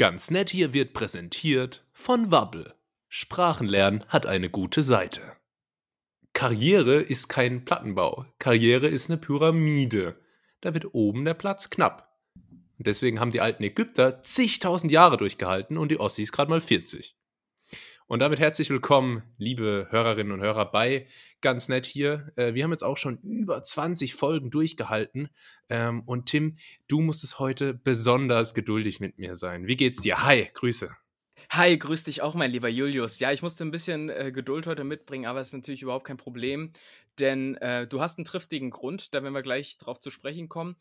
Ganz nett hier wird präsentiert von Wabbel. Sprachenlernen hat eine gute Seite. Karriere ist kein Plattenbau. Karriere ist eine Pyramide. Da wird oben der Platz knapp. Deswegen haben die alten Ägypter zigtausend Jahre durchgehalten und die Ossis gerade mal 40. Und damit herzlich willkommen, liebe Hörerinnen und Hörer, bei ganz nett hier. Äh, wir haben jetzt auch schon über 20 Folgen durchgehalten. Ähm, und Tim, du musstest heute besonders geduldig mit mir sein. Wie geht's dir? Hi, Grüße. Hi, grüß dich auch, mein lieber Julius. Ja, ich musste ein bisschen äh, Geduld heute mitbringen, aber es ist natürlich überhaupt kein Problem, denn äh, du hast einen triftigen Grund, da werden wir gleich drauf zu sprechen kommen.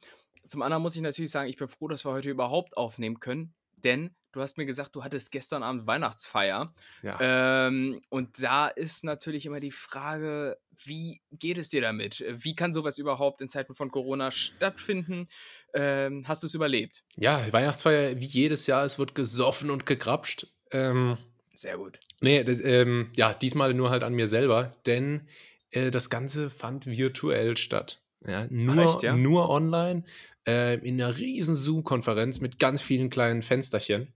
Zum anderen muss ich natürlich sagen, ich bin froh, dass wir heute überhaupt aufnehmen können, denn du hast mir gesagt, du hattest gestern Abend Weihnachtsfeier. Ja. Ähm, und da ist natürlich immer die Frage, wie geht es dir damit? Wie kann sowas überhaupt in Zeiten von Corona stattfinden? Ähm, hast du es überlebt? Ja, Weihnachtsfeier wie jedes Jahr, es wird gesoffen und gegrapscht. Ähm, Sehr gut. Nee, das, ähm, ja, diesmal nur halt an mir selber, denn äh, das Ganze fand virtuell statt. Ja, nur, Ach, echt, ja? nur online äh, in einer riesen Zoom-Konferenz mit ganz vielen kleinen Fensterchen.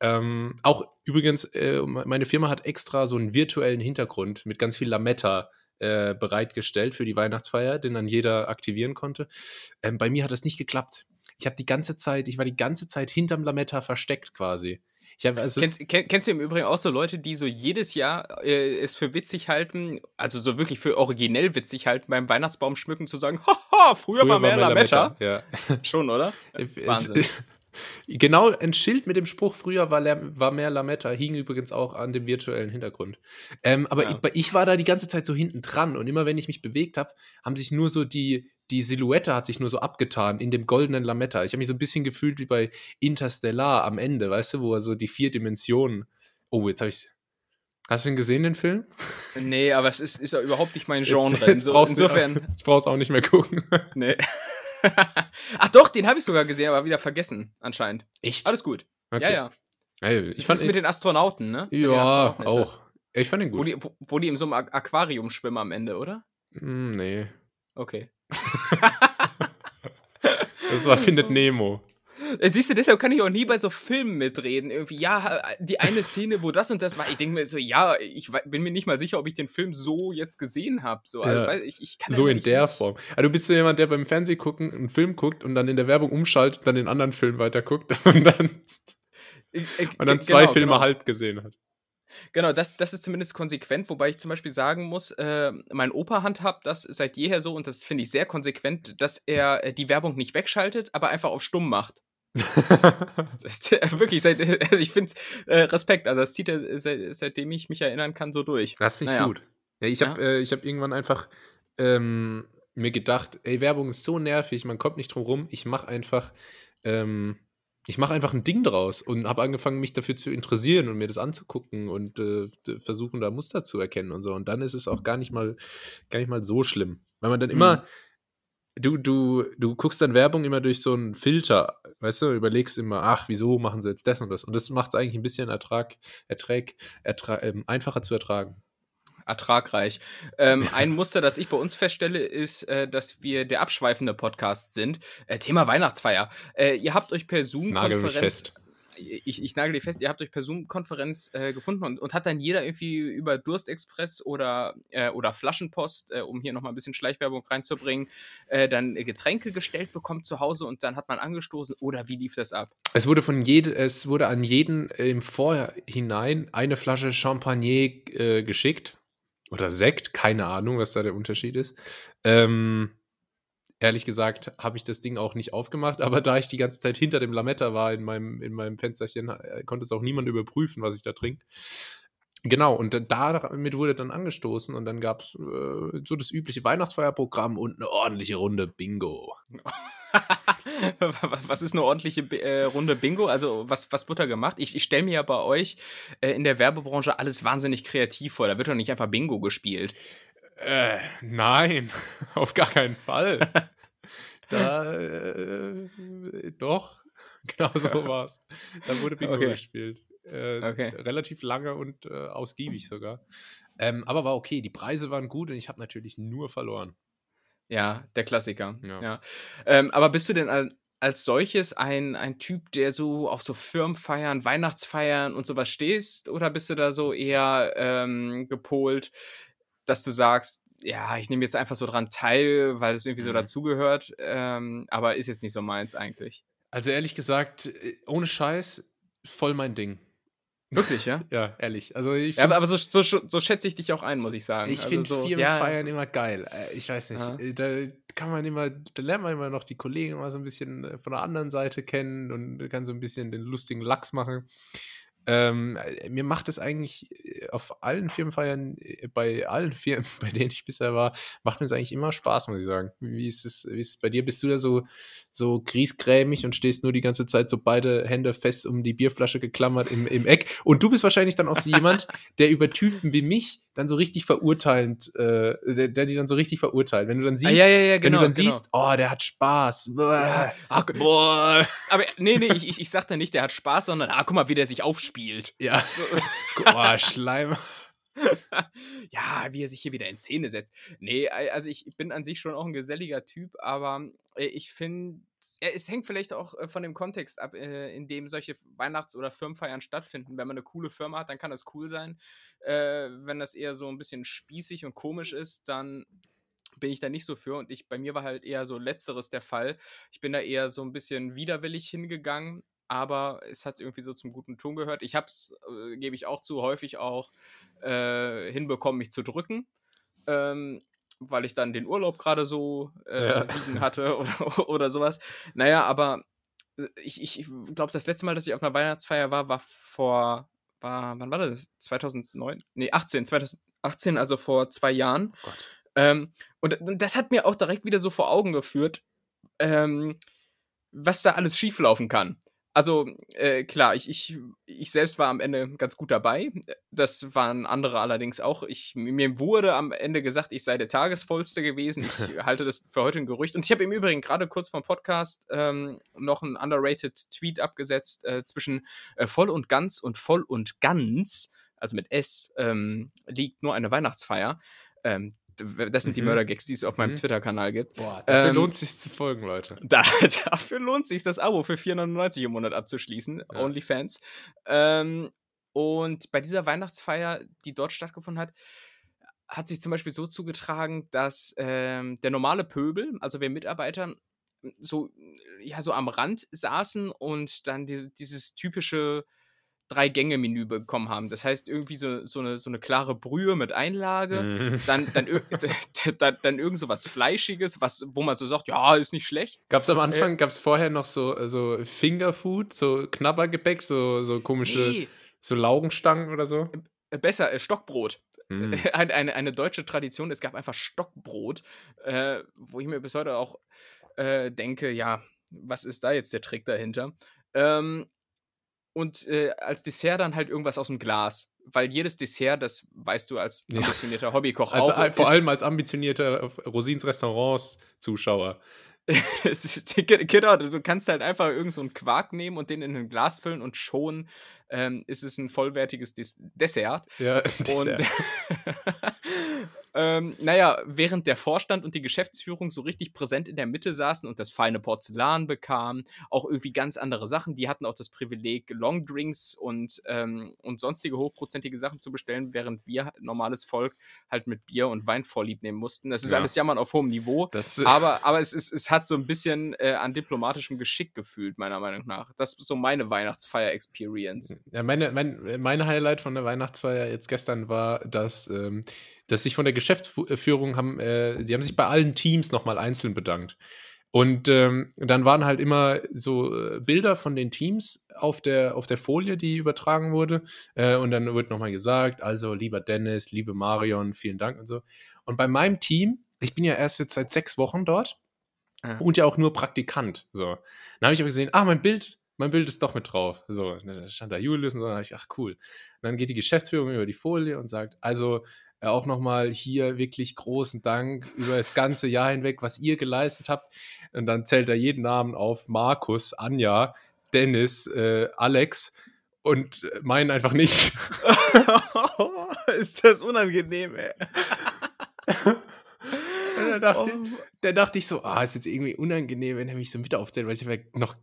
Ähm, auch übrigens, äh, meine Firma hat extra so einen virtuellen Hintergrund mit ganz viel Lametta äh, bereitgestellt für die Weihnachtsfeier, den dann jeder aktivieren konnte. Ähm, bei mir hat das nicht geklappt. Ich habe die ganze Zeit, ich war die ganze Zeit hinterm Lametta versteckt quasi. Also kennst, kenn, kennst, du im Übrigen auch so Leute, die so jedes Jahr äh, es für witzig halten, also so wirklich für originell witzig halten, beim Weihnachtsbaum schmücken zu sagen, haha, früher, früher war mehr, mehr Lametta. Lametta. Ja. Schon, oder? Wahnsinn. Genau, ein Schild mit dem Spruch, früher war, war mehr Lametta, hing übrigens auch an dem virtuellen Hintergrund. Ähm, aber ja. ich, ich, war da die ganze Zeit so hinten dran und immer wenn ich mich bewegt habe, haben sich nur so die, die Silhouette hat sich nur so abgetan in dem goldenen Lametta. Ich habe mich so ein bisschen gefühlt wie bei Interstellar am Ende, weißt du, wo er so die vier Dimensionen. Oh, jetzt habe ich Hast du ihn gesehen, den Film? Nee, aber es ist, ist ja überhaupt nicht mein Genre. Jetzt, jetzt Insofern. Du, jetzt brauchst du auch nicht mehr gucken. Nee. Ach doch, den habe ich sogar gesehen, aber wieder vergessen, anscheinend. Echt? Alles gut. Okay. Ja, ja. Hey, ich das fand, ist mit den Astronauten, ne? Ja, Astronauten auch. Ich fand den gut. Wo die, wo, wo die in so einem Aquarium schwimmen am Ende, oder? Mm, nee. Okay. das war Findet Nemo. Äh, siehst du, deshalb kann ich auch nie bei so Filmen mitreden. Irgendwie, ja, die eine Szene, wo das und das war, ich denke mir so, ja, ich bin mir nicht mal sicher, ob ich den Film so jetzt gesehen habe. So, ja. also, ich, ich so in der nicht. Form. Also, du bist so jemand, der beim Fernsehen gucken einen Film guckt und dann in der Werbung umschaltet, dann den anderen Film weiterguckt und dann, ich, ich, und dann zwei genau, Filme genau. halb gesehen hat. Genau, das, das ist zumindest konsequent, wobei ich zum Beispiel sagen muss, äh, mein Opa handhabt das seit jeher so und das finde ich sehr konsequent, dass er äh, die Werbung nicht wegschaltet, aber einfach auf stumm macht. Wirklich, seit, also ich finde äh, Respekt, also das zieht er seit, seitdem ich mich erinnern kann so durch. Das finde ich naja. gut. Ja, ich habe ja. äh, hab irgendwann einfach ähm, mir gedacht, ey, Werbung ist so nervig, man kommt nicht drum rum, ich mache einfach ähm, ich mache einfach ein Ding draus und habe angefangen, mich dafür zu interessieren und mir das anzugucken und äh, versuchen, da Muster zu erkennen und so. Und dann ist es auch gar nicht mal, gar nicht mal so schlimm. Weil man dann immer, mhm du, du, du guckst dann Werbung immer durch so einen Filter, weißt du, überlegst immer, ach, wieso machen sie jetzt das und das? Und das macht es eigentlich ein bisschen Ertrag, Ertrag, Ertrag ähm, einfacher zu ertragen. Ertragreich. Ähm, ein Muster, das ich bei uns feststelle, ist, äh, dass wir der abschweifende Podcast sind. Äh, Thema Weihnachtsfeier. Äh, ihr habt euch per Zoom-Konferenz ich, ich nagel dir fest, ihr habt euch per Zoom-Konferenz äh, gefunden und, und hat dann jeder irgendwie über Durstexpress oder, äh, oder Flaschenpost, äh, um hier nochmal ein bisschen Schleichwerbung reinzubringen, äh, dann Getränke gestellt bekommen zu Hause und dann hat man angestoßen oder wie lief das ab? Es wurde von jede, es wurde an jeden im Vorhinein eine Flasche Champagner äh, geschickt. Oder Sekt, keine Ahnung, was da der Unterschied ist. Ähm, ehrlich gesagt habe ich das Ding auch nicht aufgemacht, aber da ich die ganze Zeit hinter dem Lametta war in meinem, in meinem Fensterchen, äh, konnte es auch niemand überprüfen, was ich da trinke. Genau, und damit wurde dann angestoßen und dann gab es äh, so das übliche Weihnachtsfeierprogramm und eine ordentliche Runde Bingo. was ist eine ordentliche äh, Runde Bingo? Also, was, was wird da gemacht? Ich, ich stelle mir ja bei euch äh, in der Werbebranche alles wahnsinnig kreativ vor. Da wird doch nicht einfach Bingo gespielt. Äh, nein, auf gar keinen Fall. da, äh, doch, genau so war es. Da wurde Bingo okay. gespielt. Äh, okay. Relativ lange und äh, ausgiebig sogar. Ähm, aber war okay, die Preise waren gut und ich habe natürlich nur verloren. Ja, der Klassiker. Ja. ja. Ähm, aber bist du denn als solches ein ein Typ, der so auf so Firmenfeiern, Weihnachtsfeiern und so was stehst? Oder bist du da so eher, ähm, gepolt, dass du sagst: „Ja, ich nehme jetzt einfach so dran teil, weil es irgendwie so Mhm. dazugehört, ähm, aber ist jetzt nicht so meins eigentlich?“ Also, ehrlich gesagt, äh, ohne Scheiß, voll mein Ding. Wirklich, ja? Ja, ehrlich. Also, ich Ja, aber so so so schätze ich dich auch ein, muss ich sagen. ich Also, finde so ja, Firmenfeiern so immer geil. Äh, ich weiß nicht, Aha. äh, da kann man immer da lernt man immer noch die Kollegen immer so 'n bisschen, von der anderen Seite kennen und kann so 'n bisschen den lustigen Lachs machen. Ähm, äh, mir macht es eigentlich, äh, auf allen Firmenfeiern, äh, bei allen Firmen, bei denen ich bisher war, macht mir's eigentlich immer Spaß, muss ich sagen. Wie ist es wie ist es bei dir? Bist du da so so griesgrämig und stehst nur die ganze Zeit so beide Hände fest um die Bierflasche geklammert im im Eck? Und du bist wahrscheinlich dann auch so jemand, der über Typen wie mich dann so richtig verurteilend, äh der der die dann so richtig verurteilt. Wenn du dann Ah, siehst ja, ja, ja, wenn genau, du dann genau. siehst: „Oh, der hat Spaß. Ja, ach boah.“ Aber ne, ne, ich ich ich sage da nicht, der hat Spaß, sondern: „Ah, guck mal, wie der sich aufspielt.“ Ja. So Boah, Schleimer. Ja, wie er sich hier wieder in Szene setzt. Ne, al also, ich bin an sich schon auch 'n geselliger Typ, aber, äh, ich finde äh, es hängt vielleicht auch, äh, von dem Kontext ab, in dem solche Weihnachts oder Firmenfeiern stattfinden. Wenn man 'ne coole Firma hat, dann kann das cool sein. Wenn das eher so 'n bisschen spießig und komisch ist, dann bin ich da nicht so für und ich bei mir war halt eher so Letzteres der Fall. Ich bin da eher so 'n bisschen widerwillig hingegangen, aber es hat irgendwie so zum guten Ton gehört. Ich habe es, äh, gebe ich auch zu, häufig auch, äh, hinbekommen, mich zu drücken, ähm, weil ich dann den Urlaub grade so, äh, Ja. liegen hatte oder oder so was. Na ja, aber, äh, ich ich ich glaube, das letzte Mal, dass ich auf 'ner Weihnachtsfeier war, war vor war wann war das? 2009? Ne, 18, 2018, also vor 2 Jahren. Oh Gott. Ähm, und und das hat mir auch direkt wieder so vor Augen geführt, ähm, was da alles schieflaufen kann. Also, äh, klar, ich ich ich selbst war am Ende ganz gut dabei. Das waren andere allerdings auch. Ich mi mir wurde am Ende gesagt, ich sei der Tagesvollste gewesen. Ich halte das für heute 'n Gerücht. Und ich habe im Übrigen grade kurz vorm Podcast, ähm, noch 'n underrated Tweet abgesetzt, äh, zwischen, äh, voll und ganz und voll und ganz, also mit S, ähm, liegt nur eine Weihnachtsfeier. Ähm, das sind die Mhm. Mördergags, die es auf meinem Mhm. Twitter-Kanal gibt. Boah, dafür Ähm, lohnt sich's zu folgen, Leute. da dafür lohnt sich's, das Abo für 4,99 im Monat abzuschließen, Ja. Onlyfans. Ähm, und bei dieser Weihnachtsfeier, die dort stattgefunden hat, hat sich zum Beispiel so zugetragen, dass, ähm, der normale Pöbel, also wir Mitarbeiter, so ja, so am Rand saßen und dann diese dieses typische Drei-Gänge-Menü bekommen haben. Das heißt, irgendwie so so 'ne so 'ne klare Brühe mit Einlage, Mhm. dann dann dann dann irgend so was Fleischiges, was wo man so sagt: „Ja, ist nicht schlecht.“ Gab's am Äh Anfang gab's vorher noch so äh, so Fingerfood, so Knabbergebäck, so so komische Ne. so Laugenstangen oder so? Äh, besser, äh, Stockbrot. Mm. Ein eine eine deutsche Tradition, es gab einfach Stockbrot, äh, wo ich mir bis heute auch, denke: „Ja, was ist da jetzt der Trick dahinter?“ Ähm, und, äh, als Dessert dann halt irgendwas aus'm Glas, weil jedes Dessert, das weißt du als Ja. ambitionierter Hobbykoch Also, auch, al vor allem als ambitionierter Rosins Restaurants-Zuschauer. Genau, du kannst halt einfach irgend so 'n Quark nehmen und den in 'nen Glas füllen und schon, ähm, ist es 'n vollwertiges Des Dessert. Ja, Und Dessert. ähm, na ja, während der Vorstand und die Geschäftsführung so richtig präsent in der Mitte saßen und das feine Porzellan bekamen, auch irgendwie ganz andere Sachen. Die hatten auch das Privileg, Longdrinks und, ähm und sonstige hochprozentige Sachen zu bestellen, während wir normales Volk halt mit Bier und Wein Vorlieb nehmen mussten. Das ist Ja. alles Jammern auf hohem Niveau, Das, aber aber es ist es hat so 'n bisschen, äh, an diplomatischem Geschick gefühlt, meiner Meinung nach. Das ist so meine Weihnachtsfeier-Experience. Ja, meine mein mein Highlight von der Weihnachtsfeier jetzt gestern war, dass, ähm dass sich von der Geschäftsfu äh, Führung haben äh, die haben sich bei allen Teams noch mal einzeln bedankt. Und, ähm, dann waren halt immer so, äh, Bilder von den Teams auf der auf der Folie, die übertragen wurde. Äh, und dann wurde noch mal gesagt: „Also, lieber Dennis, liebe Marion, vielen Dank“ und so. Und bei meinem Team ich bin ja erst jetzt seit 6 Wochen dort Ah. und ja auch nur Praktikant, so. Dann habe ich aber gesehen: „Ah, mein Bild mein Bild ist doch mit drauf.“ So, da stand da Julius und so, da dachte ich: „Ach cool.“ Und dann geht die Geschäftsführung über die Folie und sagt: „Also, äh, auch noch mal hier wirklich großen Dank über das ganze Jahr hinweg, was ihr geleistet habt.“ Und dann zählt er jeden Namen auf: Markus, Anja, Dennis, äh, Alex und, äh, meinen einfach nicht. Ist das unangenehm, ey. da, dachte, oh. da dachte ich so, ah, ist jetzt irgendwie unangenehm, wenn er mich so mit aufzählt, weil ich habe ja noch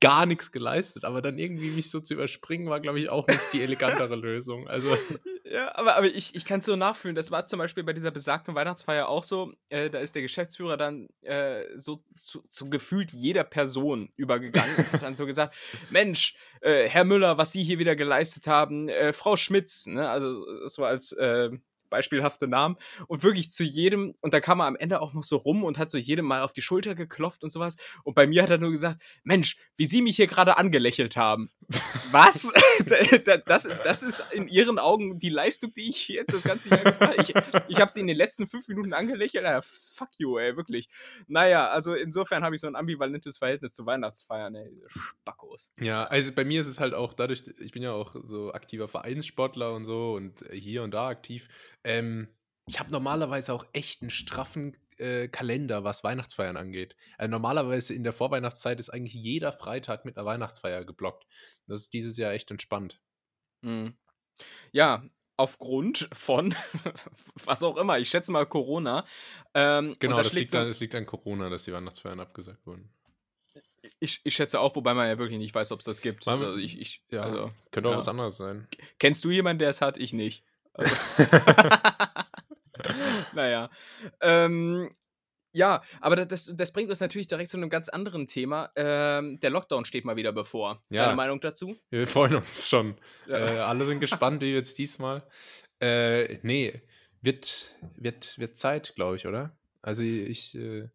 gar nichts geleistet. Aber dann irgendwie mich so zu überspringen, war, glaube ich, auch nicht die elegantere Lösung. Also. Ja, aber, aber ich, ich kann es so nachfühlen. Das war zum Beispiel bei dieser besagten Weihnachtsfeier auch so. Äh, da ist der Geschäftsführer dann äh, so zu, zu, gefühlt jeder Person übergegangen und hat dann so gesagt: Mensch, äh, Herr Müller, was Sie hier wieder geleistet haben, äh, Frau Schmitz, ne? also so als äh, beispielhafte Namen und wirklich zu jedem, und da kam er am Ende auch noch so rum und hat so jedem mal auf die Schulter geklopft und sowas. Und bei mir hat er nur gesagt, Mensch, wie Sie mich hier gerade angelächelt haben. Was? das, das ist in Ihren Augen die Leistung, die ich jetzt das ganze Jahr gemacht habe. Ich, ich habe Sie in den letzten fünf Minuten angelächelt. Ja, fuck you, ey, wirklich. Naja, also insofern habe ich so ein ambivalentes Verhältnis zu Weihnachtsfeiern, ey. Spackos. Ja, also bei mir ist es halt auch dadurch, ich bin ja auch so aktiver Vereinssportler und so und hier und da aktiv. Ähm, ich habe normalerweise auch echt einen straffen äh, Kalender, was Weihnachtsfeiern angeht. Also normalerweise in der Vorweihnachtszeit ist eigentlich jeder Freitag mit einer Weihnachtsfeier geblockt. Das ist dieses Jahr echt entspannt. Mhm. Ja, aufgrund von was auch immer, ich schätze mal Corona. Ähm, genau, das, das liegt, an, das liegt an Corona, dass die Weihnachtsfeiern abgesagt wurden. Ich, ich schätze auch, wobei man ja wirklich nicht weiß, ob es das gibt. Man, also ich, ich, ja, also, könnte auch ja. was anderes sein. Kennst du jemanden, der es hat? Ich nicht. Also. naja. Ähm, ja, aber das, das bringt uns natürlich direkt zu einem ganz anderen Thema. Ähm, der Lockdown steht mal wieder bevor. Ja. Deine Meinung dazu? Wir freuen uns schon. Ja. Äh, alle sind gespannt, wie jetzt diesmal. Äh, nee, wird, wird, wird Zeit, glaube ich, oder? Also ich, äh,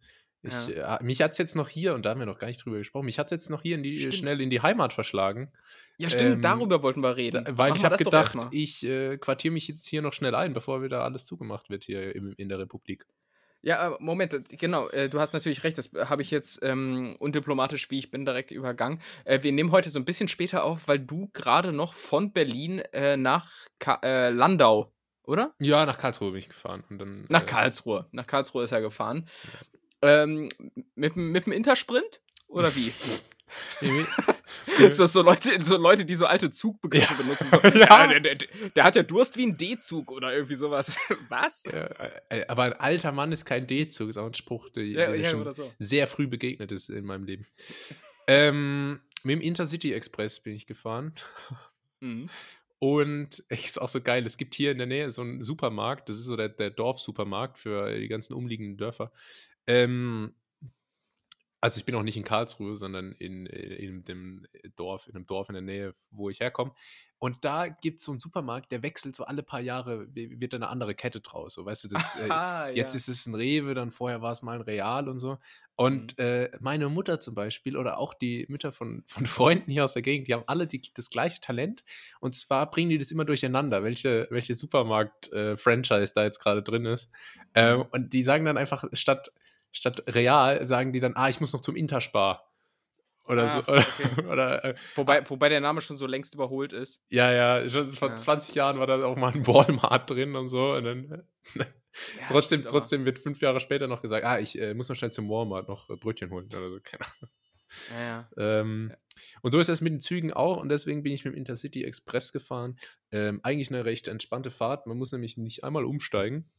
ich, ja. äh, mich hat es jetzt noch hier, und da haben wir noch gar nicht drüber gesprochen, mich hat es jetzt noch hier in die, schnell in die Heimat verschlagen. Ja, stimmt, ähm, darüber wollten wir reden. Da, weil Machen ich habe gedacht, ich äh, quartiere mich jetzt hier noch schnell ein, bevor wieder alles zugemacht wird hier im, in der Republik. Ja, Moment, äh, genau, äh, du hast natürlich recht, das habe ich jetzt ähm, undiplomatisch, wie ich bin, direkt übergangen. Äh, wir nehmen heute so ein bisschen später auf, weil du gerade noch von Berlin äh, nach Ka äh, Landau, oder? Ja, nach Karlsruhe bin ich gefahren. Und dann, nach Karlsruhe, nach Karlsruhe ist er gefahren. Ähm, mit, mit dem Intersprint? Oder wie? so, so, Leute, so Leute, die so alte Zugbegriffe ja. benutzen. So, ja. der, der, der, hat ja Durst wie ein D-Zug oder irgendwie sowas. Was? Ja, äh, aber ein alter Mann ist kein D-Zug, ist auch ein Spruch, der, ja, der schon so. sehr früh begegnet ist in meinem Leben. ähm, mit dem Intercity Express bin ich gefahren. Mhm. Und ist auch so geil. Es gibt hier in der Nähe so einen Supermarkt. Das ist so der, der Dorfsupermarkt für die ganzen umliegenden Dörfer. Ähm, also ich bin auch nicht in Karlsruhe, sondern in, äh, in dem Dorf, in einem Dorf in der Nähe, wo ich herkomme. Und da gibt es so einen Supermarkt, der wechselt so alle paar Jahre, wird da eine andere Kette draus. So, weißt du, das, äh, ah, jetzt ja. ist es ein Rewe, dann vorher war es mal ein Real und so. Und mhm. äh, meine Mutter zum Beispiel oder auch die Mütter von, von Freunden hier aus der Gegend, die haben alle die, das gleiche Talent. Und zwar bringen die das immer durcheinander, welche, welche Supermarkt-Franchise äh, da jetzt gerade drin ist. Ähm, mhm. und die sagen dann einfach, statt statt real sagen die dann, ah, ich muss noch zum Interspar. Oder ah, so. Okay. Oder, äh, wobei, ah wobei der Name schon so längst überholt ist. Ja, ja, schon vor ja. 20 Jahren war da auch mal ein Walmart drin und so. Und dann, ja, trotzdem, stimmt, trotzdem wird fünf Jahre später noch gesagt, ah, ich äh, muss noch schnell zum Walmart noch äh, Brötchen holen oder so, keine Ahnung. Ja, ähm, und so ist es mit den Zügen auch und deswegen bin ich mit dem Intercity Express gefahren. Ähm, eigentlich eine recht entspannte Fahrt. Man muss nämlich nicht einmal umsteigen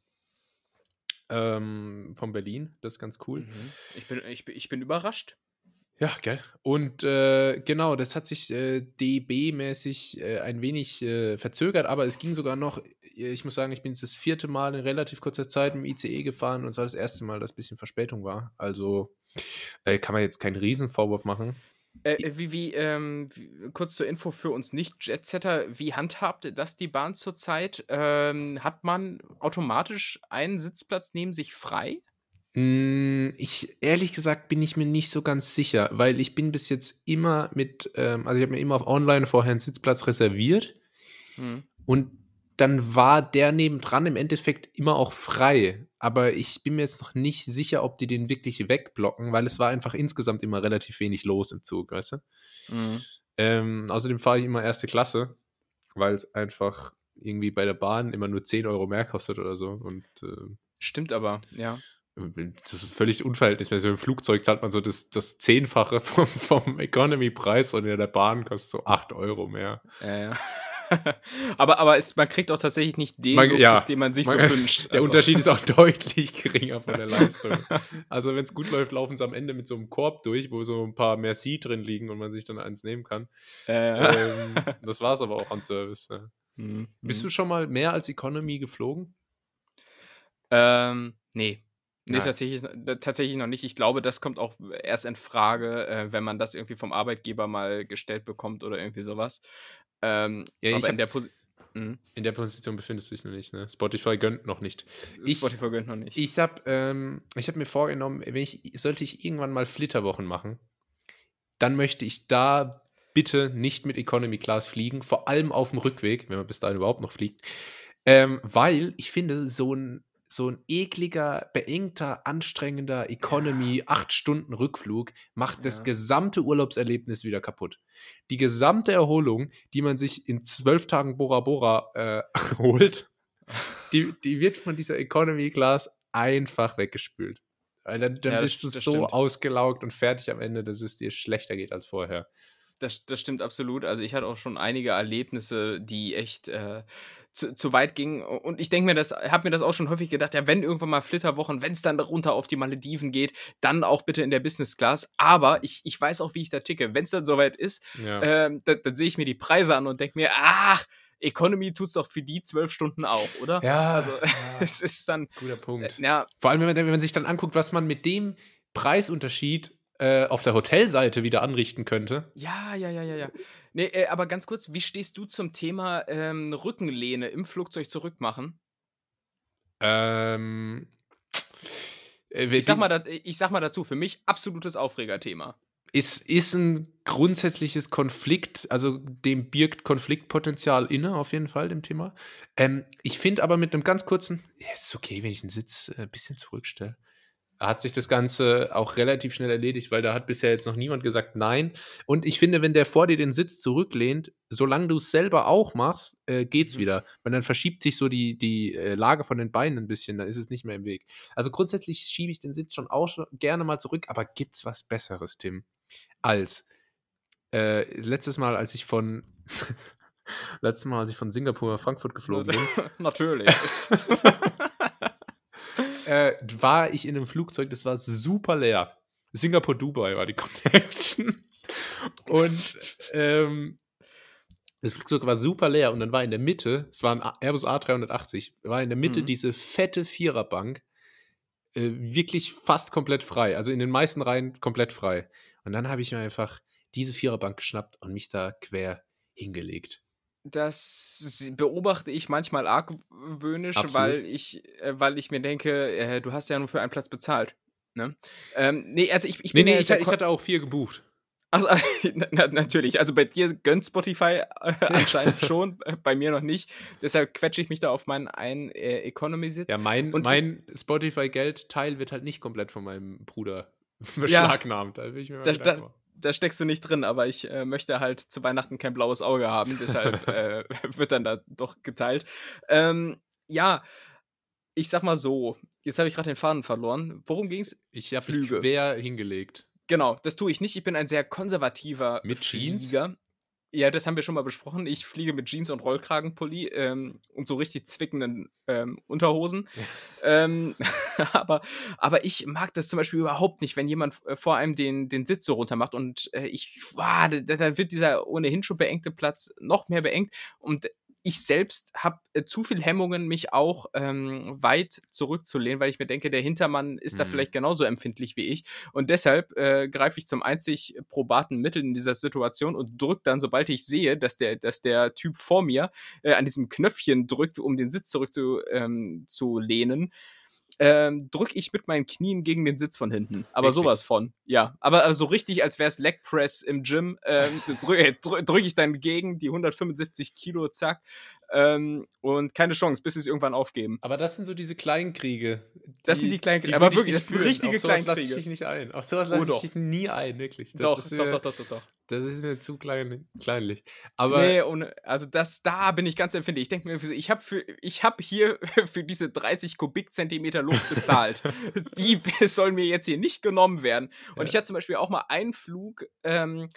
ähm, von Berlin. Das ist ganz cool. Mhm. Ich, bin, ich, ich bin überrascht. Ja, gell. Und äh, genau, das hat sich äh, DB-mäßig äh, ein wenig äh, verzögert, aber es ging sogar noch, äh, ich muss sagen, ich bin jetzt das vierte Mal in relativ kurzer Zeit im ICE gefahren und es war das erste Mal, dass ein bisschen Verspätung war. Also äh, kann man jetzt keinen Riesenvorwurf machen. Äh, wie, wie, ähm, wie, kurz zur Info für uns Nicht-Jetsetter, wie handhabt das die Bahn zurzeit? Ähm, hat man automatisch einen Sitzplatz neben sich frei? Hm, ich, ehrlich gesagt, bin ich mir nicht so ganz sicher, weil ich bin bis jetzt immer mit, ähm, also ich habe mir immer auf Online vorher einen Sitzplatz reserviert hm. und dann war der nebendran im Endeffekt immer auch frei. Aber ich bin mir jetzt noch nicht sicher, ob die den wirklich wegblocken, weil es war einfach insgesamt immer relativ wenig los im Zug, weißt du? Mhm. Ähm, außerdem fahre ich immer erste Klasse, weil es einfach irgendwie bei der Bahn immer nur 10 Euro mehr kostet oder so. Und, äh, Stimmt aber, ja. Das ist völlig unverhältnismäßig. Im Flugzeug zahlt man so das, das Zehnfache vom, vom Economy-Preis und in der Bahn kostet so 8 Euro mehr. Ja, ja. aber aber es, man kriegt auch tatsächlich nicht den Man- Luxus, ja. den man sich Man- so wünscht. Der Also, Unterschied ist auch deutlich geringer von der Leistung. Also, wenn es gut läuft, laufen sie am Ende mit so einem Korb durch, wo so ein paar Merci drin liegen und man sich dann eins nehmen kann. Äh, ähm, das war es aber auch an Service. Ja. mhm. Bist du schon mal mehr als Economy geflogen? Ähm, nee. Nee, Nein. tatsächlich, tatsächlich noch nicht. Ich glaube, das kommt auch erst in Frage, äh, wenn man das irgendwie vom Arbeitgeber mal gestellt bekommt oder irgendwie sowas. Ähm, Ja, aber in der Position. Mhm. In der Position befindest du dich noch nicht. Ne? Spotify gönnt noch nicht. Ich- Spotify gönnt noch nicht. Ich habe ähm, ich hab mir vorgenommen, wenn ich, sollte ich irgendwann mal Flitterwochen machen, dann möchte ich da bitte nicht mit Economy Class fliegen, vor allem auf dem Rückweg, wenn man bis dahin überhaupt noch fliegt, ähm, weil ich finde, so ein, so ein ekliger, beengter, anstrengender Economy 8-Stunden-Rückflug macht das Ja. gesamte Urlaubserlebnis wieder kaputt. Die gesamte Erholung, die man sich in zwölf Tagen Bora Bora äh, holt, die, die wird von dieser Economy Class einfach weggespült. Weil dann, dann Ja, das- bist du das so stimmt. ausgelaugt und fertig am Ende, dass es dir schlechter geht als vorher. Das, das stimmt absolut. Also ich hatte auch schon einige Erlebnisse, die echt äh, zu, zu weit gingen. Und ich denke mir das, habe mir das auch schon häufig gedacht, ja, wenn irgendwann mal Flitterwochen, wenn es dann runter auf die Malediven geht, dann auch bitte in der Business Class. Aber ich, ich weiß auch, wie ich da ticke. Wenn es dann soweit ist, Ja. ähm, dann, dann sehe ich mir die Preise an und denke mir, ach, Economy tut's doch für die zwölf Stunden auch, oder? ja, also, ja, Es ist dann, guter Punkt. ja, Vor allem, wenn man, wenn man sich dann anguckt, was man mit dem Preisunterschied äh, auf der Hotelseite wieder anrichten könnte. Ja, ja, ja, ja, ja. Nee, äh, aber ganz kurz, wie stehst du zum Thema ähm, Rückenlehne im Flugzeug zurückmachen? Ähm, äh, Ich sag, mal, ich sag mal dazu, für mich absolutes Aufregerthema. ist, ist ein grundsätzliches Konflikt, also dem birgt Konfliktpotenzial inne, auf jeden Fall, dem Thema. Ähm, ich finde aber mit einem ganz kurzen, ja, es ist okay, wenn ich den Sitz äh, ein bisschen zurückstelle. Hat sich das Ganze auch relativ schnell erledigt, weil da hat bisher jetzt noch niemand gesagt Nein. Und ich finde, wenn der vor dir den Sitz zurücklehnt, solange du es selber auch machst, äh, geht's Mhm. wieder. Weil dann verschiebt sich so die, die äh, Lage von den Beinen ein bisschen, dann ist es nicht mehr im Weg. Also grundsätzlich schiebe ich den Sitz schon auch schon gerne mal zurück, aber gibt's was Besseres, Tim? Als äh, letztes Mal, als ich von letztes Mal, als ich von Singapur nach Frankfurt geflogen bin, Natürlich. äh, war ich in einem Flugzeug, das war super leer. Singapur-Dubai war die Connection. Und ähm, das Flugzeug war super leer und dann war in der Mitte, es war ein Airbus A380, war in der Mitte Mhm. diese fette Viererbank äh, wirklich fast komplett frei. Also in den meisten Reihen komplett frei. Und dann habe ich mir einfach diese Viererbank geschnappt und mich da quer hingelegt. Das beobachte ich manchmal argwöhnisch, Absolut. weil ich, äh, weil ich mir denke, äh, du hast ja nur für einen Platz bezahlt. Ne? Ähm, nee, also ich, ich Nee, bin ja nee, jetzt ich, ja ich hatte auch vier gebucht. Also, na, na, natürlich. Also bei dir gönnt Spotify äh, anscheinend schon, äh, bei mir noch nicht. Deshalb quetsche ich mich da auf meinen einen äh, Economy-Sitz. Ja, mein, Und- mein Spotify-Geldteil wird halt nicht komplett von meinem Bruder beschlagnahmt. Da will ich mir mal Da- da-. Da steckst du nicht drin, aber ich äh, möchte halt zu Weihnachten kein blaues Auge haben. Deshalb äh, wird dann da doch geteilt. Ähm, ja, ich sag mal so. Jetzt habe ich gerade den Faden verloren. Worum ging's? Ich habe mich Flüge. quer hingelegt. Genau, das tue ich nicht. Ich bin ein sehr konservativer Mit Jeans? Ja, das haben wir schon mal besprochen. Ich fliege mit Jeans und Rollkragenpulli ähm, und so richtig zwickenden ähm, Unterhosen. ähm, aber, aber ich mag das zum Beispiel überhaupt nicht, wenn jemand äh, vor einem den, den Sitz so runter macht und äh, ich, ah, da, da wird dieser ohnehin schon beengte Platz noch mehr beengt und ich selbst habe äh, zu viel Hemmungen, mich auch ähm, weit zurückzulehnen, weil ich mir denke, der Hintermann ist da Mhm. vielleicht genauso empfindlich wie ich. Und deshalb äh, greife ich zum einzig probaten Mittel in dieser Situation und drücke dann, sobald ich sehe, dass der, dass der Typ vor mir äh, an diesem Knöpfchen drückt, um den Sitz zurück zu, ähm, zu lehnen, ähm, drücke ich mit meinen Knien gegen den Sitz von hinten. Aber Wirklich? sowas von. Ja, aber, so richtig, als wäre es Leg Press im Gym, ähm, drücke drück, drück ich dann gegen die 175 Kilo, zack. Ähm, und keine Chance, bis sie es irgendwann aufgeben. Aber das sind so diese Kleinkriege. Das sind die Kleinkriege, aber ich wirklich, das sind richtige Auf sowas lasse ich dich nicht ein. Auf sowas Oh, lasse doch. ich dich nie ein, wirklich. Das doch, ist doch, doch, doch, doch, doch. Das ist mir zu klein, kleinlich. Aber nee, ohne, also das, da bin ich ganz empfindlich. Ich denke mir, ich habe habe hier für diese 30 Kubikzentimeter Luft bezahlt. Die sollen mir jetzt hier nicht genommen werden. Und Ja. ich hatte zum Beispiel auch mal einen Flug, ähm,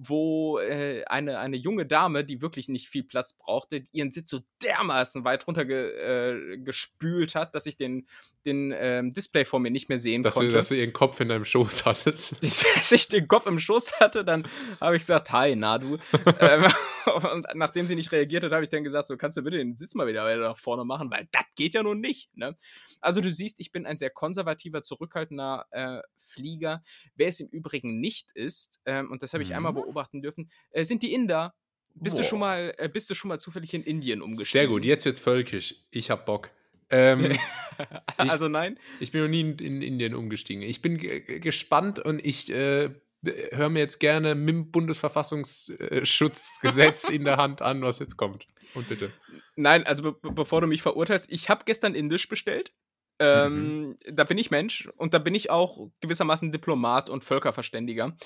wo äh, eine, eine junge Dame, die wirklich nicht viel Platz brauchte, ihren Sitz so dermaßen weit runter ge, äh, gespült hat, dass ich den, den ähm, Display vor mir nicht mehr sehen dass konnte. Du, dass du ihren Kopf in deinem Schoß hattest. dass ich den Kopf im Schoß hatte, dann habe ich gesagt, hi, na du. ähm, und nachdem sie nicht reagiert hat, habe ich dann gesagt, so kannst du bitte den Sitz mal wieder nach vorne machen, weil das geht ja nun nicht. Ne? Also du siehst, ich bin ein sehr konservativer, zurückhaltender äh, Flieger. Wer es im Übrigen nicht ist, ähm, und das habe ich mhm. einmal beobachten dürfen, äh, sind die Inder. Bist Boah. du schon mal, äh, bist du schon mal zufällig in Indien umgestiegen? Sehr gut, jetzt wird's völkisch. Ich hab Bock. Ähm, also ich, nein? Ich bin noch nie in, in Indien umgestiegen. Ich bin gespannt und ich äh, höre mir jetzt gerne mit dem Bundesverfassungsschutzgesetz in der Hand an, was jetzt kommt. Und bitte. Nein, also be bevor du mich verurteilst, ich habe gestern Indisch bestellt. Ähm, mhm. Da bin ich Mensch und da bin ich auch gewissermaßen Diplomat und Völkerverständiger.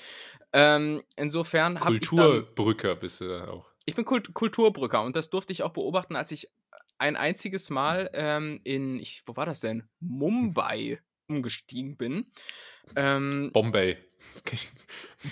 Ähm, insofern habe ich. Kulturbrücker bist du da auch. Ich bin Kult Kulturbrücker und das durfte ich auch beobachten, als ich ein einziges Mal ähm, in, ich, wo war das denn? Mumbai umgestiegen bin. Ähm, Bombay.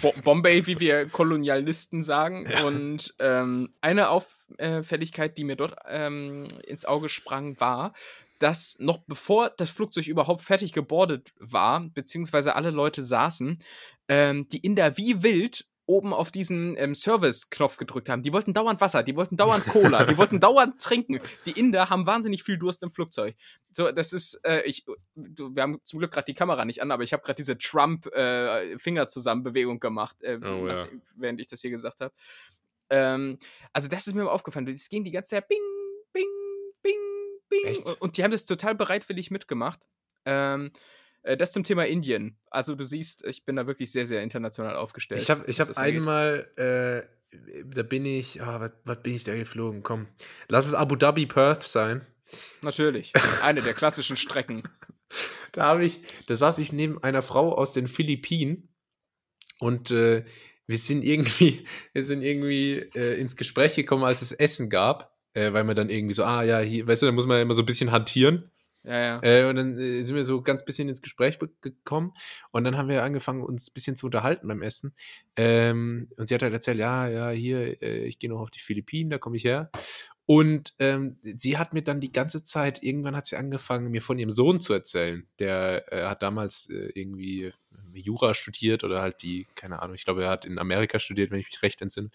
Bo Bombay, wie wir Kolonialisten sagen. Ja. Und ähm, eine Auffälligkeit, die mir dort ähm, ins Auge sprang, war, dass noch bevor das Flugzeug überhaupt fertig gebordet war, beziehungsweise alle Leute saßen, ähm, die Inder wie wild oben auf diesen ähm, Service-Knopf gedrückt haben. Die wollten dauernd Wasser, die wollten dauernd Cola, die wollten dauernd trinken. Die Inder haben wahnsinnig viel Durst im Flugzeug. So, das ist, äh, ich, wir haben zum Glück gerade die Kamera nicht an, aber ich habe gerade diese Trump-Finger äh, gemacht, äh, oh, ja. während ich das hier gesagt habe. Ähm, also das ist mir mal aufgefallen. Es ging die ganze Zeit bing, bing, bing. Echt? Und die haben das total bereitwillig mitgemacht. Ähm, äh, das zum Thema Indien. Also du siehst, ich bin da wirklich sehr, sehr international aufgestellt. Ich habe ich hab einmal, äh, da bin ich, was, was bin ich da geflogen? Komm, lass es Abu Dhabi Perth sein. Natürlich, eine der klassischen Strecken. Da habe ich, da saß ich neben einer Frau aus den Philippinen und äh, wir sind irgendwie, wir sind irgendwie äh, ins Gespräch gekommen, als es Essen gab, äh, weil man dann irgendwie so, ah ja, hier, weißt du, da muss man ja immer so ein bisschen hantieren. Ja, ja. Äh, und dann äh, sind wir so ganz bisschen ins Gespräch gekommen und dann haben wir angefangen, uns ein bisschen zu unterhalten beim Essen. Ähm, und sie hat halt erzählt, ja, ja, hier, äh, ich gehe noch auf die Philippinen, da komme ich her. Und ähm, sie hat mir dann die ganze Zeit, irgendwann hat sie angefangen, mir von ihrem Sohn zu erzählen. Der äh, hat damals äh, irgendwie äh, Jura studiert oder halt die, keine Ahnung, ich glaube, er hat in Amerika studiert, wenn ich mich recht entsinne.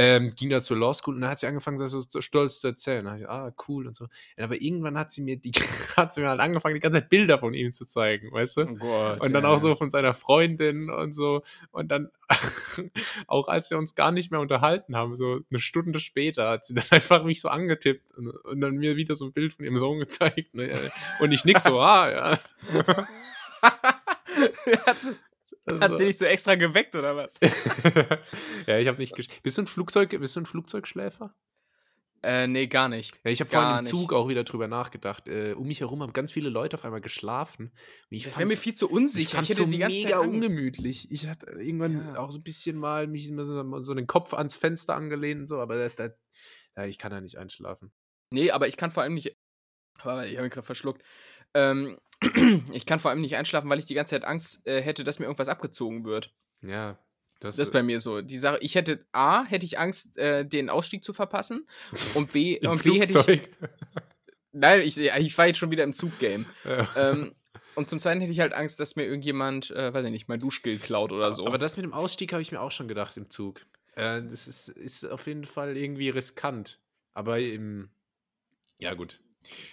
Ähm, ging da zur Law School und dann hat sie angefangen, so, so stolz zu erzählen. Da ich, ah, cool und so. Aber irgendwann hat sie mir die, hat sie mir halt angefangen, die ganze Zeit Bilder von ihm zu zeigen, weißt du? Oh Gott, und dann ja. auch so von seiner Freundin und so. Und dann, auch als wir uns gar nicht mehr unterhalten haben, so eine Stunde später, hat sie dann einfach mich so angetippt und, und dann mir wieder so ein Bild von ihrem Sohn gezeigt. Ne? Und ich nick so, ah, ja. Also, Hat sie nicht so extra geweckt oder was? ja, ich habe nicht. Bist du ein Flugzeug? Bist du ein Flugzeugschläfer? Äh, nee, gar nicht. Ja, ich habe vorhin im Zug auch wieder drüber nachgedacht. Äh, um mich herum haben ganz viele Leute auf einmal geschlafen. Ich das wäre mir viel zu unsicher. Ich fand es so die ganze mega Zeit ungemütlich. Ich hatte irgendwann ja. auch so ein bisschen mal mich so, so den Kopf ans Fenster angelehnt und so, aber das, das, ja, ich kann da nicht einschlafen. Nee, aber ich kann vor allem nicht. Ich habe mich gerade verschluckt. Ähm, ich kann vor allem nicht einschlafen, weil ich die ganze Zeit Angst äh, hätte, dass mir irgendwas abgezogen wird. Ja. Das, das ist bei mir so. Die Sache, ich hätte A, hätte ich Angst, äh, den Ausstieg zu verpassen. Und B, und B hätte ich. Nein, ich, ich war jetzt schon wieder im Zuggame. Ja. Ähm, und zum Zweiten hätte ich halt Angst, dass mir irgendjemand, äh, weiß ich nicht, mein Duschgel klaut oder so. Aber das mit dem Ausstieg habe ich mir auch schon gedacht im Zug. Äh, das ist, ist auf jeden Fall irgendwie riskant. Aber im. Ja, gut.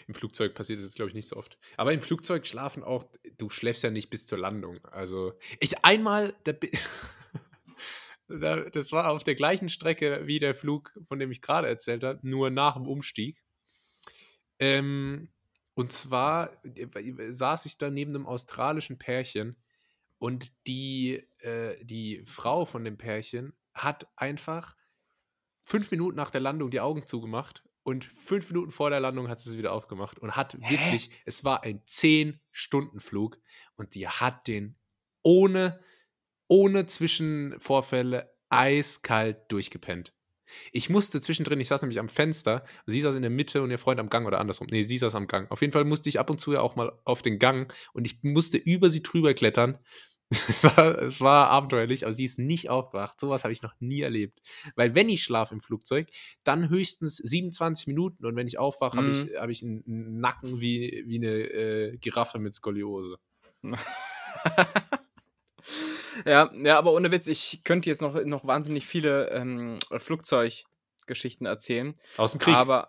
Im Flugzeug passiert das, glaube ich, nicht so oft. Aber im Flugzeug schlafen auch, du schläfst ja nicht bis zur Landung. Also, ich einmal, da, das war auf der gleichen Strecke wie der Flug, von dem ich gerade erzählt habe, nur nach dem Umstieg. Ähm, und zwar äh, saß ich da neben einem australischen Pärchen und die, äh, die Frau von dem Pärchen hat einfach fünf Minuten nach der Landung die Augen zugemacht und fünf Minuten vor der Landung hat sie es wieder aufgemacht und hat Hä? wirklich, es war ein 10-Stunden-Flug und die hat den ohne, ohne Zwischenvorfälle eiskalt durchgepennt. Ich musste zwischendrin, ich saß nämlich am Fenster, sie saß in der Mitte und ihr Freund am Gang oder andersrum. Nee, sie saß am Gang. Auf jeden Fall musste ich ab und zu ja auch mal auf den Gang und ich musste über sie drüber klettern, Es war, es war abenteuerlich, aber sie ist nicht aufgewacht. Sowas habe ich noch nie erlebt. Weil wenn ich schlafe im Flugzeug, dann höchstens 27 Minuten und wenn ich aufwache, habe Mhm. ich, hab ich einen, Nacken wie, wie eine äh, Giraffe mit Skoliose. Ja, ja, aber ohne Witz, ich könnte jetzt noch, noch wahnsinnig viele ähm, Flugzeuggeschichten erzählen. Aus dem Krieg. Aber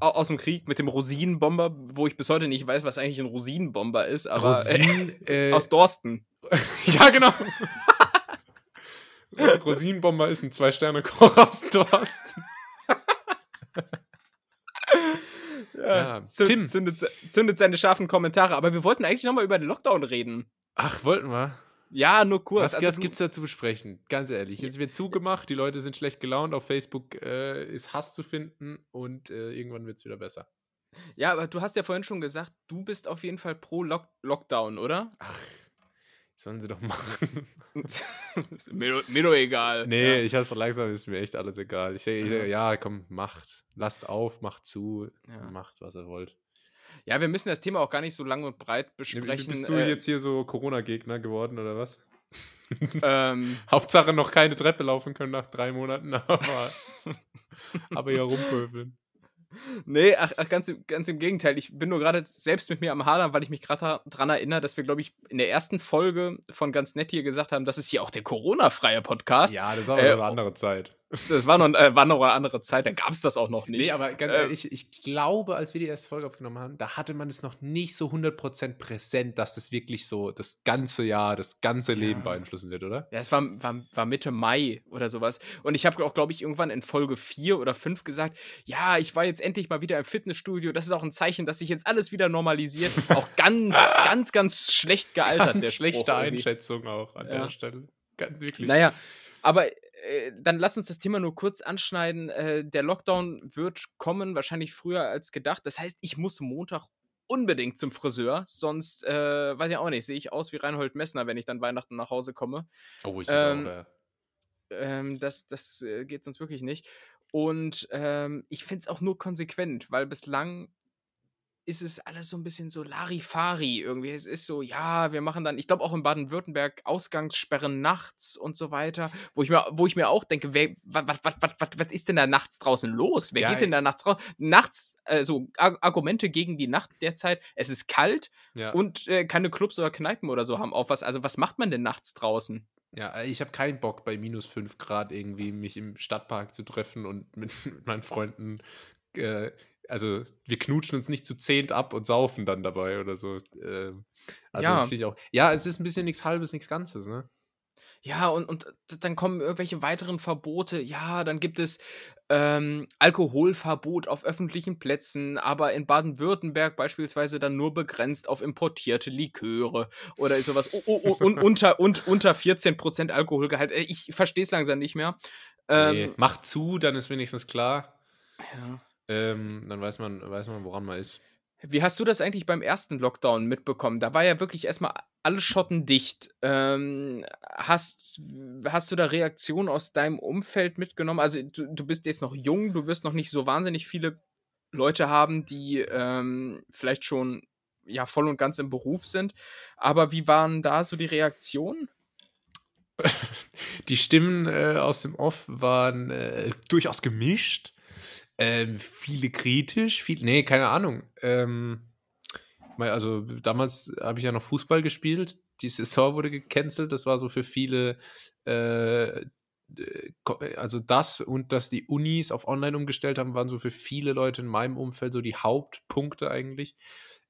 aus dem Krieg mit dem Rosinenbomber, wo ich bis heute nicht weiß, was eigentlich ein Rosinenbomber ist, aber Rosinen, äh, äh, aus Dorsten. ja, genau. Rosinenbomber ist ein Zwei-Sterne-Koch aus Dorsten. Ja, zü- Tim. Zündet, zündet seine scharfen Kommentare. Aber wir wollten eigentlich nochmal über den Lockdown reden. Ach, wollten wir? Ja, nur kurz. Was, Also was gibt's da zu besprechen? Ganz ehrlich. Jetzt wird zugemacht, die Leute sind schlecht gelaunt, auf Facebook äh, ist Hass zu finden und äh, irgendwann wird's wieder besser. Ja, aber du hast ja vorhin schon gesagt, du bist auf jeden Fall pro Lock Lockdown, oder? Ach, sollen sie doch machen. ist mir, mir doch egal. nee, Ja. ich hab's so langsam, ist mir echt alles egal. Ich sage, Ja. ja, komm, macht. Lasst auf, macht zu, Ja. macht, was ihr wollt. Ja, wir müssen das Thema auch gar nicht so lang und breit besprechen. Bist du äh, jetzt hier so Corona-Gegner geworden oder was? ähm, Hauptsache noch keine Treppe laufen können nach drei Monaten, aber, aber hier rumpöfeln. Nee, ach, ach ganz, im- ganz im Gegenteil. Ich bin nur gerade selbst mit mir am Hadern, weil ich mich gerade daran erinnere, dass wir, glaube ich, in der ersten Folge von ganz nett hier gesagt haben, das ist hier auch der Corona-freie Podcast. Ja, das war Äh, aber eine andere Zeit. Das war noch, äh, war noch eine andere Zeit, da gab es das auch noch nicht. Nee, aber ganz Äh, ehrlich, ich glaube, als wir die erste Folge aufgenommen haben, da hatte man es noch nicht so 100% präsent, dass das wirklich so das ganze Jahr, das ganze Leben Ja. beeinflussen wird, oder? Ja, es war, war, war Mitte Mai oder sowas. Und ich habe auch, glaube ich, irgendwann in Folge 4 oder 5 gesagt, ja, ich war jetzt endlich mal wieder im Fitnessstudio. Das ist auch ein Zeichen, dass sich jetzt alles wieder normalisiert. auch ganz, ganz, ganz schlecht gealtert, Ganz der schlechte Spruch irgendwie. Einschätzung auch an Ja. der Stelle. Ganz wirklich. Naja, aber äh, dann lass uns das Thema nur kurz anschneiden. Äh, der Lockdown wird kommen, wahrscheinlich früher als gedacht. Das heißt, ich muss Montag unbedingt zum Friseur, sonst äh, weiß ich auch nicht, sehe ich aus wie Reinhold Messner, wenn ich dann Weihnachten nach Hause komme. Oh, ich ähm, auch. Ähm, das das äh, geht sonst wirklich nicht. Und ähm, ich finde es auch nur konsequent, weil bislang ist es alles so ein bisschen so Larifari irgendwie. Es ist so, ja, wir machen dann, ich glaube auch in Baden-Württemberg Ausgangssperren nachts und so weiter, wo ich mir, wo ich mir auch denke, was, was, was, was, was ist denn da nachts draußen los? Wer Ja, geht denn da nachts raus? Nachts, also Ar Argumente gegen die Nacht derzeit, es ist kalt ja. und äh, keine Clubs oder Kneipen oder so haben auf was. Also was macht man denn nachts draußen? Ja, ich habe keinen Bock, bei minus 5 Grad irgendwie mich im Stadtpark zu treffen und mit, mit meinen Freunden. Äh, also, wir knutschen uns nicht zu zehnt ab und saufen dann dabei oder so. Ähm, also, Ja. das finde ich auch. Ja, es ist ein bisschen nichts Halbes, nichts Ganzes, ne? Ja, und, und dann kommen irgendwelche weiteren Verbote. Ja, dann gibt es ähm, Alkoholverbot auf öffentlichen Plätzen, aber in Baden-Württemberg beispielsweise dann nur begrenzt auf importierte Liköre oder sowas. Oh, oh, oh, und unter, und, unter 14% Alkoholgehalt. Äh, Ich verstehe es langsam nicht mehr. Ähm, nee, macht zu, dann ist wenigstens klar. ja. Ähm, dann weiß man, weiß man, woran man ist. Wie hast du das eigentlich beim ersten Lockdown mitbekommen? Da war ja wirklich erstmal alle Schotten dicht. Ähm, hast, hast du da Reaktionen aus deinem Umfeld mitgenommen? Also du, du bist jetzt noch jung, du wirst noch nicht so wahnsinnig viele Leute haben, die ähm, vielleicht schon ja voll und ganz im Beruf sind. Aber wie waren da so die Reaktionen? Die Stimmen äh, aus dem Off waren äh, durchaus gemischt. Ähm, viele kritisch, viel, nee, keine Ahnung. Ähm, also damals habe ich ja noch Fußball gespielt. Die Saison wurde gecancelt. Das war so für viele, äh, äh, also das und dass die Unis auf Online umgestellt haben, waren so für viele Leute in meinem Umfeld so die Hauptpunkte eigentlich.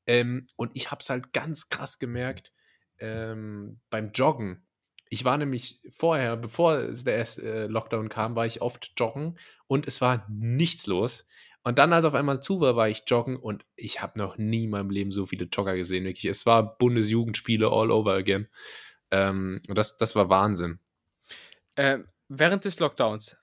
Ähm, und ich habe es halt ganz krass gemerkt ähm, beim Joggen. Ich war nämlich vorher, bevor der erste äh, Lockdown kam, war ich oft joggen und es war nichts los. Und dann, als auf einmal zu war, war ich joggen und ich habe noch nie in meinem Leben so viele Jogger gesehen. Wirklich. Es war Bundesjugendspiele all over again. Ähm, und das, das war Wahnsinn. Ähm, während des Lockdowns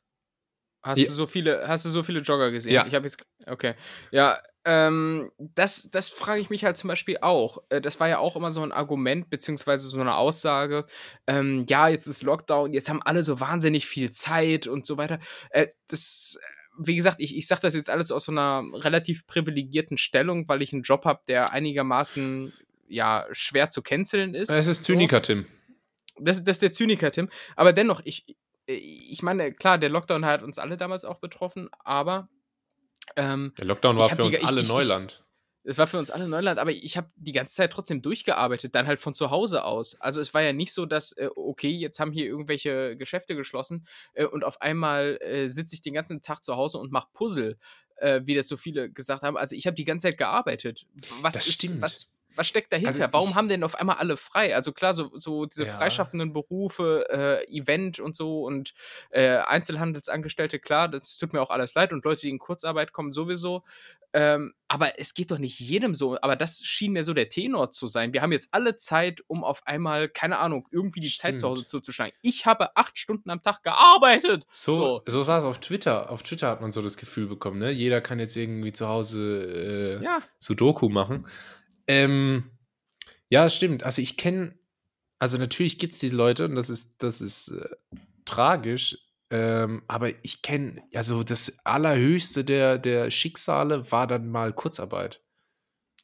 hast Ja. du so viele, hast du so viele Jogger gesehen? Ja. Ich habe jetzt, okay, ja, ähm, das, das frage ich mich halt zum Beispiel auch. Äh, Das war ja auch immer so ein Argument beziehungsweise so eine Aussage. Ähm, ja, jetzt ist Lockdown, jetzt haben alle so wahnsinnig viel Zeit und so weiter. Äh, das, wie gesagt, ich, ich sage das jetzt alles aus so einer relativ privilegierten Stellung, weil ich einen Job habe, der einigermaßen ja schwer zu canceln ist. Es ist Zyniker, Tim. Das, das ist der Zyniker, Tim. Aber dennoch, ich, ich meine, klar, der Lockdown hat uns alle damals auch betroffen, aber. Ähm, der Lockdown war für uns die, alle ich, Neuland. Es war für uns alle Neuland, aber ich habe die ganze Zeit trotzdem durchgearbeitet, dann halt von zu Hause aus. Also es war ja nicht so, dass, äh, okay, jetzt haben hier irgendwelche Geschäfte geschlossen äh, und auf einmal äh, sitze ich den ganzen Tag zu Hause und mache Puzzle, äh, wie das so viele gesagt haben. Also ich habe die ganze Zeit gearbeitet. Was das ist, stimmt. Was, was steckt dahinter? Also Warum haben denn auf einmal alle frei? Also klar, so, so diese ja. freischaffenden Berufe, äh, Event und so und äh, Einzelhandelsangestellte, klar, das tut mir auch alles leid und Leute, die in Kurzarbeit kommen, sowieso. Ähm, aber es geht doch nicht jedem so. Aber das schien mir so der Tenor zu sein. Wir haben jetzt alle Zeit, um auf einmal, keine Ahnung, irgendwie die Stimmt. Zeit zu Hause zuzuschlagen. Ich habe acht Stunden am Tag gearbeitet. So, so. so sah es auf Twitter. Auf Twitter hat man so das Gefühl bekommen, ne? Jeder kann jetzt irgendwie zu Hause äh, ja. Sudoku machen. Ähm, ja, stimmt. Also ich kenne, also natürlich gibt es diese Leute und das ist, das ist äh, tragisch, ähm, aber ich kenne, also das allerhöchste der, der Schicksale war dann mal Kurzarbeit.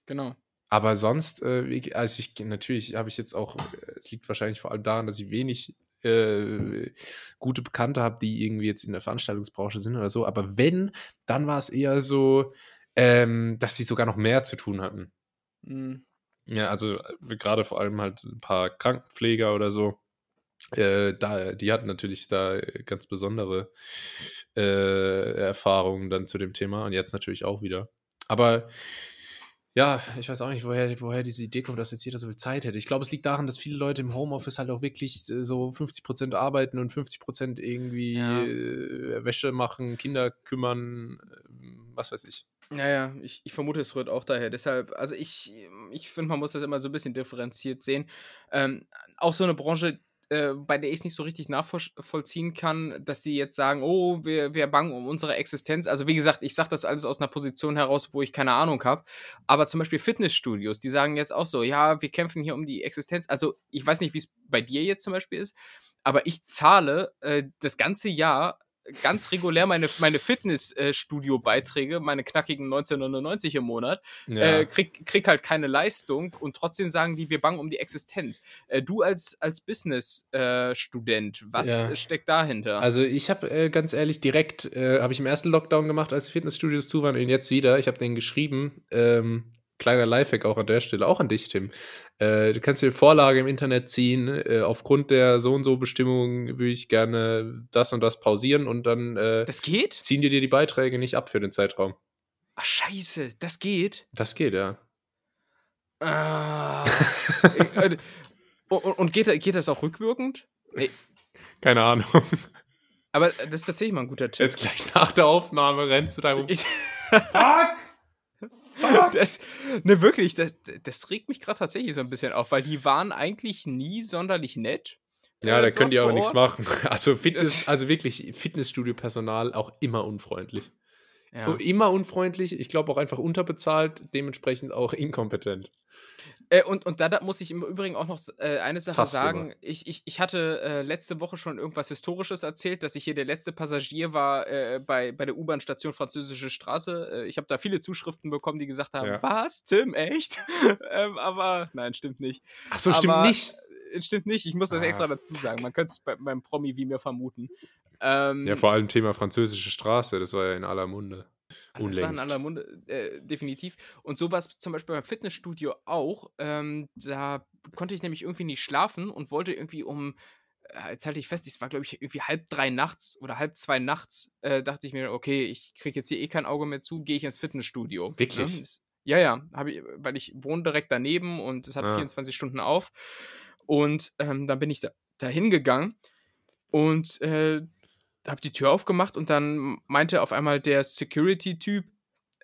Genau. Aber sonst, äh, also ich natürlich habe ich jetzt auch, es liegt wahrscheinlich vor allem daran, dass ich wenig äh, gute Bekannte habe, die irgendwie jetzt in der Veranstaltungsbranche sind oder so. Aber wenn, dann war es eher so, ähm, dass sie sogar noch mehr zu tun hatten. Mhm. Ja, also äh, gerade vor allem halt ein paar Krankenpfleger oder so. Äh, da, die hatten natürlich da ganz besondere äh, Erfahrungen dann zu dem Thema und jetzt natürlich auch wieder. Aber ja, ich weiß auch nicht, woher, woher diese Idee kommt, dass jetzt jeder so viel Zeit hätte. Ich glaube, es liegt daran, dass viele Leute im Homeoffice halt auch wirklich äh, so 50% arbeiten und 50% irgendwie ja. äh, Wäsche machen, Kinder kümmern, äh, was weiß ich. Ja, ja, ich, ich vermute, es rührt auch daher. Deshalb, also ich, ich finde, man muss das immer so ein bisschen differenziert sehen. Ähm, auch so eine Branche, äh, bei der ich es nicht so richtig nachvollziehen kann, dass die jetzt sagen, oh, wir, wir bangen um unsere Existenz. Also wie gesagt, ich sage das alles aus einer Position heraus, wo ich keine Ahnung habe. Aber zum Beispiel Fitnessstudios, die sagen jetzt auch so, ja, wir kämpfen hier um die Existenz. Also ich weiß nicht, wie es bei dir jetzt zum Beispiel ist, aber ich zahle äh, das ganze Jahr ganz regulär meine, meine Fitnessstudio-Beiträge, meine knackigen 1999 im Monat, ja. äh, krieg, krieg halt keine Leistung und trotzdem sagen die, wir bangen um die Existenz. Äh, du als, als Business-Student, äh, was ja. steckt dahinter? Also ich habe äh, ganz ehrlich direkt, äh, habe ich im ersten Lockdown gemacht, als Fitnessstudios zu waren und jetzt wieder, ich habe den geschrieben, ähm, kleiner Lifehack auch an der Stelle, auch an dich, Tim. Äh, du kannst dir Vorlage im Internet ziehen. Äh, aufgrund der so und so Bestimmung würde ich gerne das und das pausieren und dann äh, das geht? ziehen dir die Beiträge nicht ab für den Zeitraum. Ach, scheiße, das geht? Das geht, ja. Ah. Äh, und, und geht, geht das auch rückwirkend? Nee. Keine Ahnung. Aber das ist tatsächlich mal ein guter Tipp. Jetzt gleich nach der Aufnahme rennst du da rum. Fuck! Das, ne, wirklich, das, das regt mich gerade tatsächlich so ein bisschen auf, weil die waren eigentlich nie sonderlich nett. Ja, da können die auch nichts machen. Also Fitness, also wirklich Fitnessstudio-Personal auch immer unfreundlich. Ja. Immer unfreundlich, ich glaube auch einfach unterbezahlt, dementsprechend auch inkompetent. Äh, und, und da, da, muss ich im Übrigen auch noch äh, eine Sache Fast sagen. Ich, ich, ich hatte äh, letzte Woche schon irgendwas Historisches erzählt, dass ich hier der letzte Passagier war äh, bei, bei der U-Bahn-Station Französische Straße. Äh, ich habe da viele Zuschriften bekommen, die gesagt haben: ja. Was, Tim, echt? ähm, aber nein, stimmt nicht. Ach so, stimmt aber, nicht. Äh, stimmt nicht, ich muss das ah. extra dazu sagen. Man könnte es bei, beim Promi wie mir vermuten. Ähm, ja, vor allem Thema Französische Straße, das war ja in aller Munde. Das war in aller Munde, äh, definitiv. Und so war es zum Beispiel beim Fitnessstudio auch. Ähm, da konnte ich nämlich irgendwie nicht schlafen und wollte irgendwie um, äh, jetzt halte ich fest, es war glaube ich irgendwie halb drei nachts oder halb zwei nachts, äh, dachte ich mir, okay, ich kriege jetzt hier eh kein Auge mehr zu, gehe ich ins Fitnessstudio. Ne? Wirklich? Ne? ja, ja, ich, weil ich wohne direkt daneben und es hat ah. 24 Stunden auf. Und ähm, dann bin ich da, da hingegangen und äh, habe die Tür aufgemacht und dann meinte auf einmal der Security-Typ,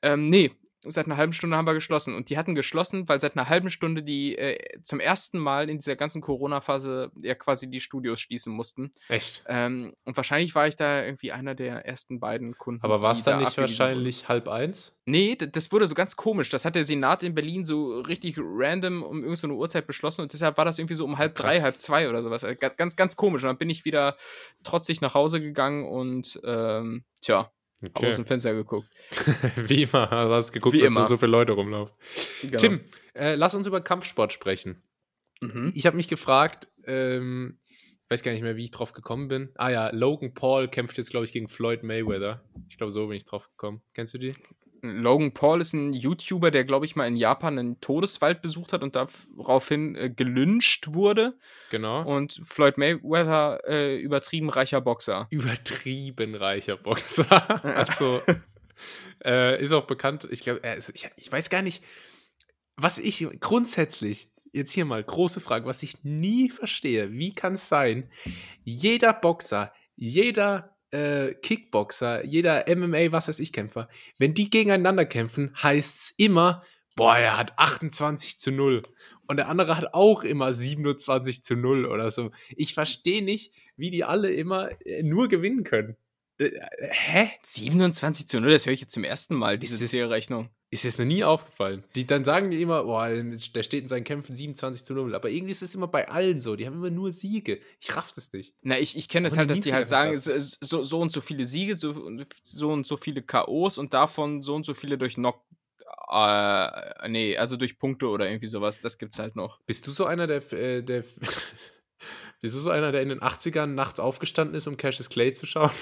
ähm, nee, seit einer halben Stunde haben wir geschlossen. Und die hatten geschlossen, weil seit einer halben Stunde die äh, zum ersten Mal in dieser ganzen Corona-Phase ja quasi die Studios schließen mussten. Echt? Ähm, und wahrscheinlich war ich da irgendwie einer der ersten beiden Kunden. Aber war es dann nicht wahrscheinlich halb eins? Nee, das wurde so ganz komisch. Das hat der Senat in Berlin so richtig random um irgendeine so Uhrzeit beschlossen und deshalb war das irgendwie so um halb Krass. drei, halb zwei oder sowas. Ganz, ganz komisch. Und dann bin ich wieder trotzig nach Hause gegangen und ähm, tja, okay. aus dem Fenster geguckt. Wie immer, also hast geguckt, Wie dass immer. da so viele Leute rumlaufen. Genau. Tim, äh, lass uns über Kampfsport sprechen. Mhm. Ich habe mich gefragt, ähm, ich weiß gar nicht mehr, wie ich drauf gekommen bin. Ah ja, Logan Paul kämpft jetzt, glaube ich, gegen Floyd Mayweather. Ich glaube, so bin ich drauf gekommen. Kennst du die? Logan Paul ist ein YouTuber, der, glaube ich, mal in Japan einen Todeswald besucht hat und daraufhin äh, gelyncht wurde. Genau. Und Floyd Mayweather, äh, übertrieben reicher Boxer. Übertrieben reicher Boxer. also, äh, ist auch bekannt, ich glaube, er ist, ich, ich weiß gar nicht, was ich grundsätzlich, jetzt hier mal, große Frage, was ich nie verstehe, wie kann es sein, jeder Boxer, jeder äh, Kickboxer, jeder MMA, was weiß ich, Kämpfer, wenn die gegeneinander kämpfen, heißt es immer, boah, er hat 28 zu 0. Und der andere hat auch immer 27 zu 0 oder so. Ich verstehe nicht, wie die alle immer äh, nur gewinnen können. Äh, hä? 27 zu 0, das höre ich jetzt zum ersten Mal, diese Zählrechnung. Ist jetzt noch nie aufgefallen. Die, dann sagen die immer, boah, der steht in seinen Kämpfen 27 zu 0. Aber irgendwie ist es immer bei allen so. Die haben immer nur Siege. Ich raff es nicht. Na, ich, ich kenne das halt, dass die halt sagen, so, so, so und so viele Siege, so, so und so viele K.O.s und davon so und so viele durch Knock. Äh, nee, also durch Punkte oder irgendwie sowas. Das gibt's halt noch. Bist du so einer, der, äh, der Du so einer, der in den 80ern nachts aufgestanden ist, um Cassius Clay zu schauen?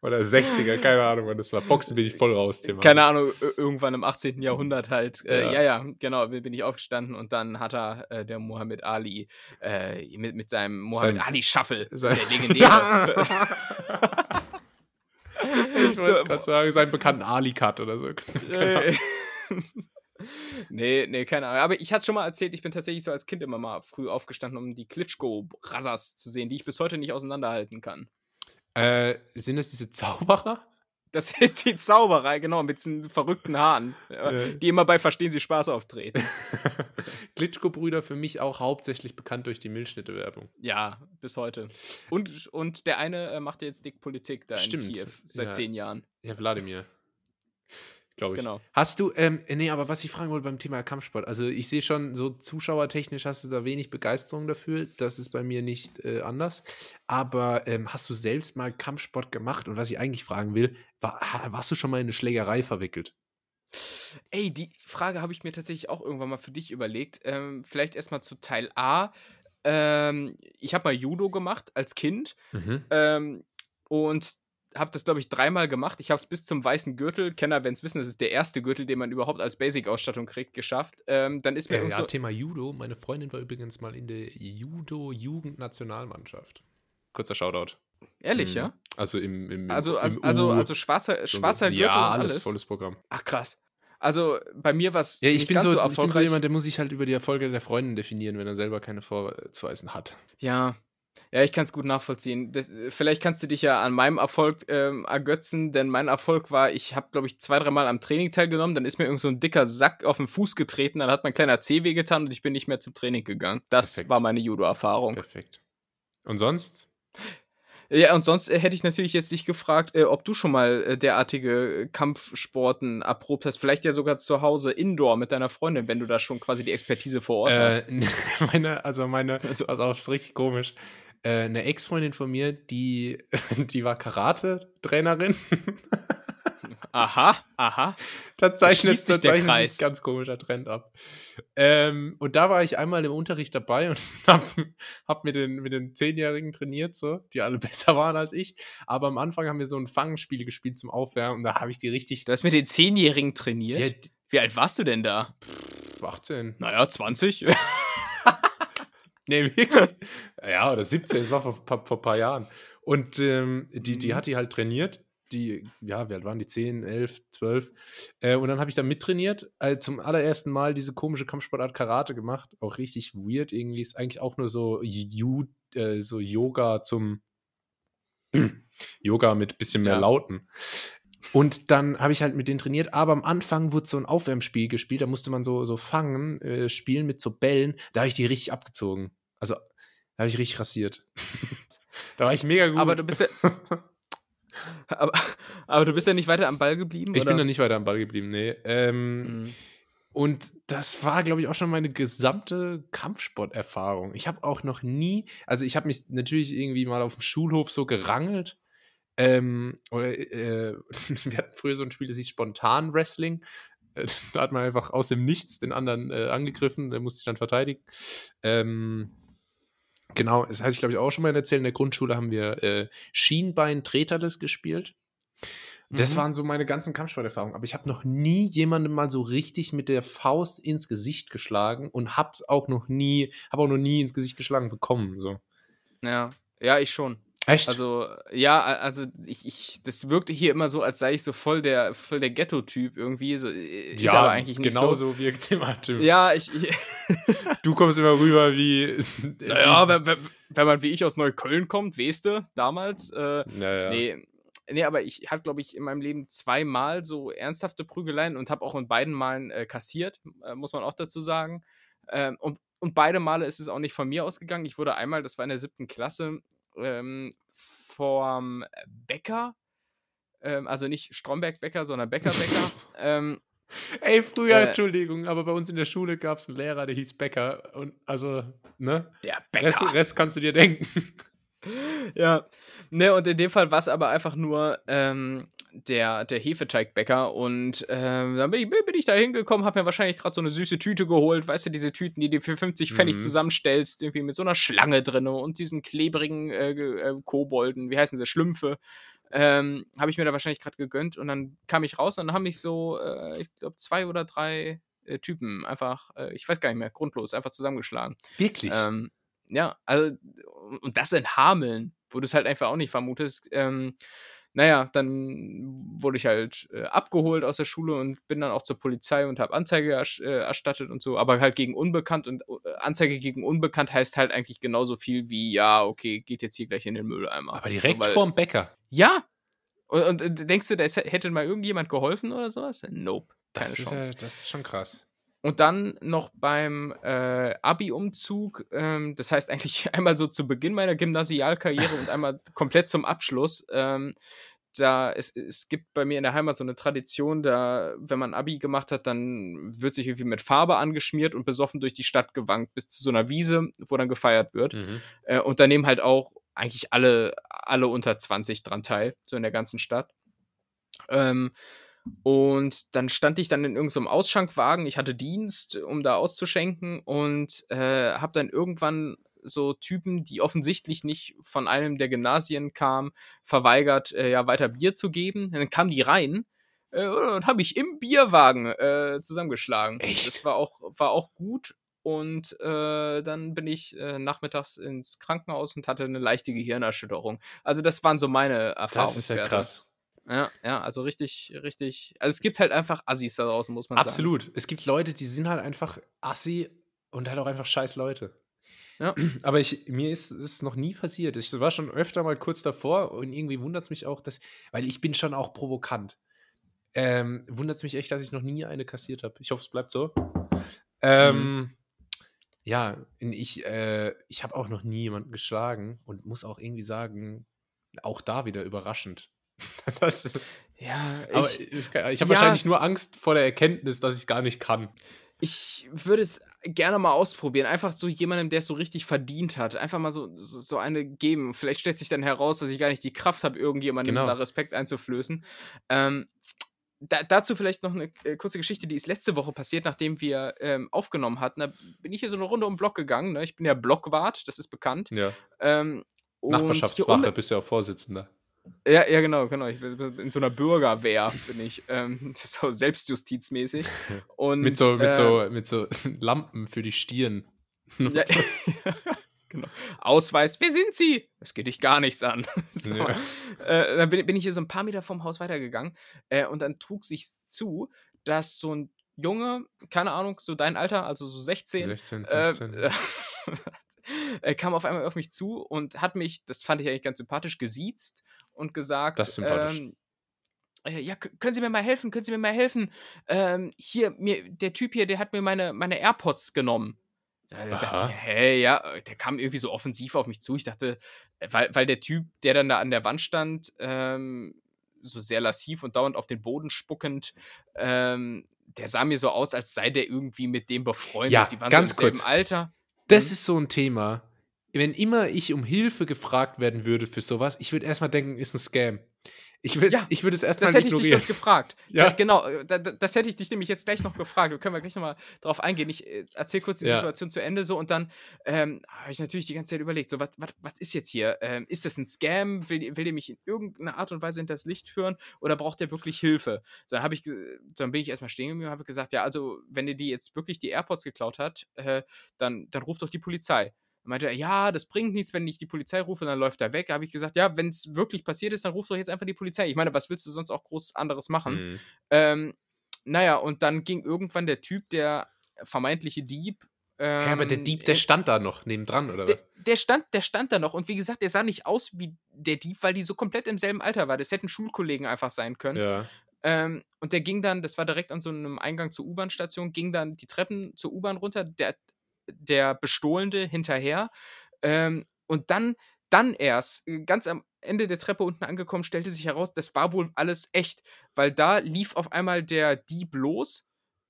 Oder 60er, keine Ahnung, wann das war. Boxen bin ich voll raus, Thema. Keine Ahnung, ir- irgendwann im 18. Jahrhundert halt. Äh, Ja. ja. ja, genau, bin ich aufgestanden und dann hat er, äh, der Muhammad Ali, äh, mit, mit seinem Muhammad Sein- Ali Shuffle, sein- der legendäre. ich wollte So, gerade sagen, seinen bekannten Ali-Cut oder so. Nee, nee, keine Ahnung. Aber ich hatte schon mal erzählt, ich bin tatsächlich so als Kind immer mal früh aufgestanden, um die Klitschko-Brassers zu sehen, die ich bis heute nicht auseinanderhalten kann. Äh, sind das diese Zauberer? Das sind die Zauberer, genau, mit diesen verrückten Haaren, äh, Äh. die immer bei Verstehen Sie Spaß auftreten. Klitschko-Brüder für mich auch hauptsächlich bekannt durch die Milchschnitte-Werbung. Ja, bis heute. Und, und der eine äh, macht jetzt dick Politik da Stimmt, in Kiew seit ja. zehn Jahren. Ja, Wladimir. Glaube ich. Genau. Hast du, ähm, nee, aber was ich fragen wollte beim Thema Kampfsport, also ich sehe schon, so zuschauertechnisch hast du da wenig Begeisterung dafür. Das ist bei mir nicht äh, anders. Aber ähm, hast du selbst mal Kampfsport gemacht? Und was ich eigentlich fragen will, war, warst du schon mal in eine Schlägerei verwickelt? Ey, die Frage habe ich mir tatsächlich auch irgendwann mal für dich überlegt. Ähm, vielleicht erstmal zu Teil A. Ähm, ich habe mal Judo gemacht als Kind ähm, und habe das, glaube ich, dreimal gemacht. Ich habe es bis zum weißen Gürtel, Kenner werden es wissen, das ist der erste Gürtel, den man überhaupt als Basic-Ausstattung kriegt, geschafft. Ähm, dann ist mir Äh, ja, so, Thema Judo. Meine Freundin war übrigens mal in der Judo-Jugendnationalmannschaft. Kurzer Shoutout. ehrlich, Mhm. ja? Also im, im, im Also, im also, also, also schwarzer, schwarzer Gürtel Ja, und alles, alles. volles Programm. Ach krass. Also bei mir war es Ja, ich nicht bin, ganz so, so, ich bin so erfolgreich. jemand, der muss sich halt über die Erfolge der Freundin definieren, wenn er selber keine vorzuweisen hat. Ja. Ja, ich kann es gut nachvollziehen. Das, äh, vielleicht kannst du dich ja an meinem Erfolg ähm, ergötzen, denn mein Erfolg war, ich habe, glaube ich, zwei, dreimal am Training teilgenommen, dann ist mir irgend so ein dicker Sack auf den Fuß getreten, dann hat mein kleiner Zeh wehgetan und ich bin nicht mehr zum Training gegangen. Das Perfekt. war meine Judo-Erfahrung. Perfekt. Und sonst? Ja, und sonst äh, hätte ich natürlich jetzt dich gefragt, äh, ob du schon mal äh, derartige Kampfsporten erprobt hast. Vielleicht ja sogar zu Hause, indoor mit deiner Freundin, wenn du da schon quasi die Expertise vor Ort Äh, hast. meine, also meine, also auf, ist richtig komisch. Äh, eine Ex-Freundin von mir, die, die war Karate-Trainerin. Aha, aha. da zeichnet, da zeichnet sich ein ganz komischer Trend ab. Ähm, und da war ich einmal im Unterricht dabei und hab, hab mit, den, mit den Zehnjährigen trainiert, so, die alle besser waren als ich. Aber am Anfang haben wir so ein Fangspiel gespielt zum Aufwärmen und da habe ich die richtig. Du hast mit den Zehnjährigen trainiert? Ja, Wie alt warst du denn da? 18. Naja, 20. Nee, wirklich. Ja, oder 17, das war vor, vor, vor ein paar Jahren. Und ähm, die, die Mhm. hat die halt trainiert. Die, ja, wie alt waren die? 10, 11, 12. Äh, und dann habe ich da mittrainiert. Äh, zum allerersten Mal diese komische Kampfsportart Karate gemacht. Auch richtig weird irgendwie. Ist eigentlich auch nur so, Ju, äh, so Yoga zum Yoga mit bisschen mehr Ja. Lauten. Und dann habe ich halt mit denen trainiert, aber am Anfang wurde so ein Aufwärmspiel gespielt, da musste man so, so fangen, äh, spielen mit so Bällen, da habe ich die richtig abgezogen. Also, da habe ich richtig rasiert. da war ich mega gut. aber du bist ja. Aber, aber du bist ja nicht weiter am Ball geblieben? ich oder? bin da nicht weiter am Ball geblieben, nee. Ähm, Mhm. Und das war, glaube ich, auch schon meine gesamte Kampfsporterfahrung. Ich habe auch noch nie, also ich habe mich natürlich irgendwie mal auf dem Schulhof so gerangelt, Ähm, oder, äh, wir hatten früher so ein Spiel, das hieß Spontan Wrestling. Äh, Da hat man einfach aus dem Nichts den anderen äh, angegriffen, der musste sich dann verteidigen. Ähm, genau, das hatte ich glaube ich auch schon mal erzählt. In der Grundschule haben wir äh, Schienbein-Treterles gespielt. Das Mhm. waren so meine ganzen Kampfsporterfahrungen. Aber ich habe noch nie jemandem mal so richtig mit der Faust ins Gesicht geschlagen und hab's auch noch nie, habe auch noch nie ins Gesicht geschlagen bekommen. So. Ja, ja, ich schon. Echt? Also, ja, also ich, ich, das wirkte hier immer so, als sei ich so voll der, voll der Ghetto-Typ irgendwie. So, äh, ist aber eigentlich nicht so. genauso wirkt thematisch. Ja, ich, ich Du kommst immer rüber wie. naja, wenn, wenn, wenn man wie ich aus Neukölln kommt, weißt du, damals, äh, naja. Nee, nee, aber ich habe, glaube ich, in meinem Leben zweimal so ernsthafte Prügeleien und habe auch in beiden Malen äh, kassiert, äh, muss man auch dazu sagen. Ähm, und, und beide Male ist es auch nicht von mir ausgegangen. Ich wurde einmal, das war in der siebten Klasse, ähm, vom Bäcker, ähm, also nicht Stromberg-Bäcker, sondern Bäcker-Bäcker. ähm, Ey, früher, Äh, Entschuldigung, aber bei uns in der Schule gab es einen Lehrer, der hieß Becker. Und also, ne? der Rest, Rest kannst du dir denken. ja. Ne, und in dem Fall war es aber einfach nur ähm, der, der Hefeteigbäcker. Und ähm, dann bin ich, bin ich da hingekommen, habe mir wahrscheinlich gerade so eine süße Tüte geholt. Weißt du, diese Tüten, die du für 50 Pfennig Mhm. zusammenstellst, irgendwie mit so einer Schlange drin und diesen klebrigen äh, äh, Kobolden, wie heißen sie, Schlümpfe. Ähm, habe ich mir da wahrscheinlich gerade gegönnt. Und dann kam ich raus und dann haben mich so, äh, ich glaube, zwei oder drei äh, Typen einfach, äh, ich weiß gar nicht mehr, grundlos, einfach zusammengeschlagen. Wirklich? Ähm, ja, also, und das in Hameln, wo du es halt einfach auch nicht vermutest. Ähm, naja, dann wurde ich halt äh, abgeholt aus der Schule und bin dann auch zur Polizei und habe Anzeige ersch- äh, erstattet und so, aber halt gegen Unbekannt und äh, Anzeige gegen Unbekannt heißt halt eigentlich genauso viel wie, ja, okay, geht jetzt hier gleich in den Mülleimer. aber direkt so, vorm Bäcker. Ja! Und, und äh, denkst du, da hätte mal irgendjemand geholfen oder sowas? Nope. Keine Das ist, Chance. ja, das ist schon krass. Und dann noch beim äh, Abi-Umzug, ähm, das heißt eigentlich einmal so zu Beginn meiner Gymnasialkarriere und einmal komplett zum Abschluss. Ähm, da es, es gibt bei mir in der Heimat so eine Tradition, da, wenn man Abi gemacht hat, dann wird sich irgendwie mit Farbe angeschmiert und besoffen durch die Stadt gewankt bis zu so einer Wiese, wo dann gefeiert wird. Mhm. Äh, und da nehmen halt auch eigentlich alle, alle unter 20 dran teil, so in der ganzen Stadt. Ähm, und dann stand ich dann in irgendeinem Ausschenkwagen. Ich hatte Dienst, um da auszuschenken und äh, habe dann irgendwann so Typen, die offensichtlich nicht von einem der Gymnasien kamen, verweigert, äh, ja weiter Bier zu geben. Dann kamen die rein äh, und habe ich im Bierwagen äh, zusammengeschlagen. Echt? Das war auch, war auch gut. Und äh, dann bin ich äh, nachmittags ins Krankenhaus und hatte eine leichte Gehirnerschütterung. Also das waren so meine Erfahrungen. Das ist ja krass. Ja, ja, also richtig, richtig. Also es gibt halt einfach Assis da draußen, muss man sagen. Absolut. Es gibt Leute, die sind halt einfach assi und halt auch einfach scheiß Leute. Ja. Aber ich, mir ist es noch nie passiert. Ich war schon öfter mal kurz davor und irgendwie wundert es mich auch, dass, weil ich bin schon auch provokant. Ähm, wundert es mich echt, dass ich noch nie eine kassiert habe. Ich hoffe, es bleibt so. Ähm, Ja, und ich, äh, ich habe auch noch nie jemanden geschlagen und muss auch irgendwie sagen, auch da wieder überraschend. Das ist, Ja, ich, ich, ich, habe ja. wahrscheinlich nur Angst vor der Erkenntnis, dass ich gar nicht kann. ich würde es gerne mal ausprobieren. Einfach so jemandem, der es so richtig verdient hat. Einfach mal so, so, so eine geben. Vielleicht stellt sich dann heraus, dass ich gar nicht die Kraft habe, irgendjemandem Genau. da Respekt einzuflößen. Ähm, da, dazu vielleicht noch eine äh, kurze Geschichte, die ist letzte Woche passiert, nachdem wir ähm, aufgenommen hatten. Da bin ich hier so eine Runde um den Block gegangen. Ne? Ich bin ja Blockwart, das ist bekannt. Ja. Ähm, Nachbarschaftswache, bist du ja auch Vorsitzender. Ja, ja, genau, genau. Ich bin in so einer Bürgerwehr bin ich. Ähm, so selbstjustizmäßig. Und, Mit so, mit, äh, so, mit so Lampen für die Stirn. Ja, genau. Ausweis, wer sind Sie? Das geht dich gar nichts an. so. Ja. äh, dann bin, bin ich hier so ein paar Meter vom Haus weitergegangen äh, und dann trug sich zu, dass so ein Junge, keine Ahnung, so dein Alter, also so 16, 16, äh, 15. äh, er kam auf einmal auf mich zu und hat mich, das fand ich eigentlich ganz sympathisch, gesiezt und gesagt, Das ist sympathisch. ähm, äh, ja, können Sie mir mal helfen? Können Sie mir mal helfen? Ähm, hier, mir, der Typ hier, der hat mir meine, meine AirPods genommen. Da dachte ich, hey, ja, äh, der kam irgendwie so offensiv auf mich zu. Ich dachte, äh, weil, weil der Typ, der dann da an der Wand stand, ähm, so sehr lassiv und dauernd auf den Boden spuckend, ähm, der sah mir so aus, als sei der irgendwie mit dem befreundet. Ja, Die waren ganz so im kurz. Alter. Das Mhm. ist so ein Thema. wenn immer ich um Hilfe gefragt werden würde für sowas, ich würde erstmal denken, ist ein Scam. Ich würde Ja, ich würd es erstmal Das hätte ich dich ignorieren. sonst gefragt. Ja. Ja. Genau, äh, da, da- das hätte ich dich nämlich jetzt gleich noch gefragt. Da können wir gleich nochmal drauf eingehen. Ich äh, erzähle kurz die Ja. Situation zu Ende so und dann ähm, habe ich natürlich die ganze Zeit überlegt, so was, was, was ist jetzt hier? Ähm, ist das ein Scam? Will, will der mich in irgendeiner Art und Weise hinters Licht führen oder braucht der wirklich Hilfe? So, dann, habe ich, dann bin ich erstmal stehen geblieben und habe gesagt, ja, also wenn ihr die jetzt wirklich die AirPods geklaut hat, äh, dann, dann ruft doch die Polizei. Dann meinte er, ja, das bringt nichts, wenn ich die Polizei rufe, dann läuft er weg. Da habe ich gesagt, ja, wenn es wirklich passiert ist, dann ruf doch jetzt einfach die Polizei. Ich meine, was willst du sonst auch groß anderes machen? Mhm. Ähm, naja, und dann ging irgendwann der Typ, der vermeintliche Dieb. Ähm, Ja, aber der Dieb, der äh, stand da noch nebendran, oder der, was? der, stand, der stand da noch. Und wie gesagt, der sah nicht aus wie der Dieb, weil die so komplett im selben Alter war. Das hätten Schulkollegen einfach sein können. Ja. Ähm, und der ging dann, das war direkt an so einem Eingang zur U-Bahn-Station, ging dann die Treppen zur U-Bahn runter, der, der Bestohlende hinterher. Ähm, und dann, dann erst, äh, ganz am Ende der Treppe unten angekommen, stellte sich heraus, das war wohl alles echt, weil da lief auf einmal der Dieb los,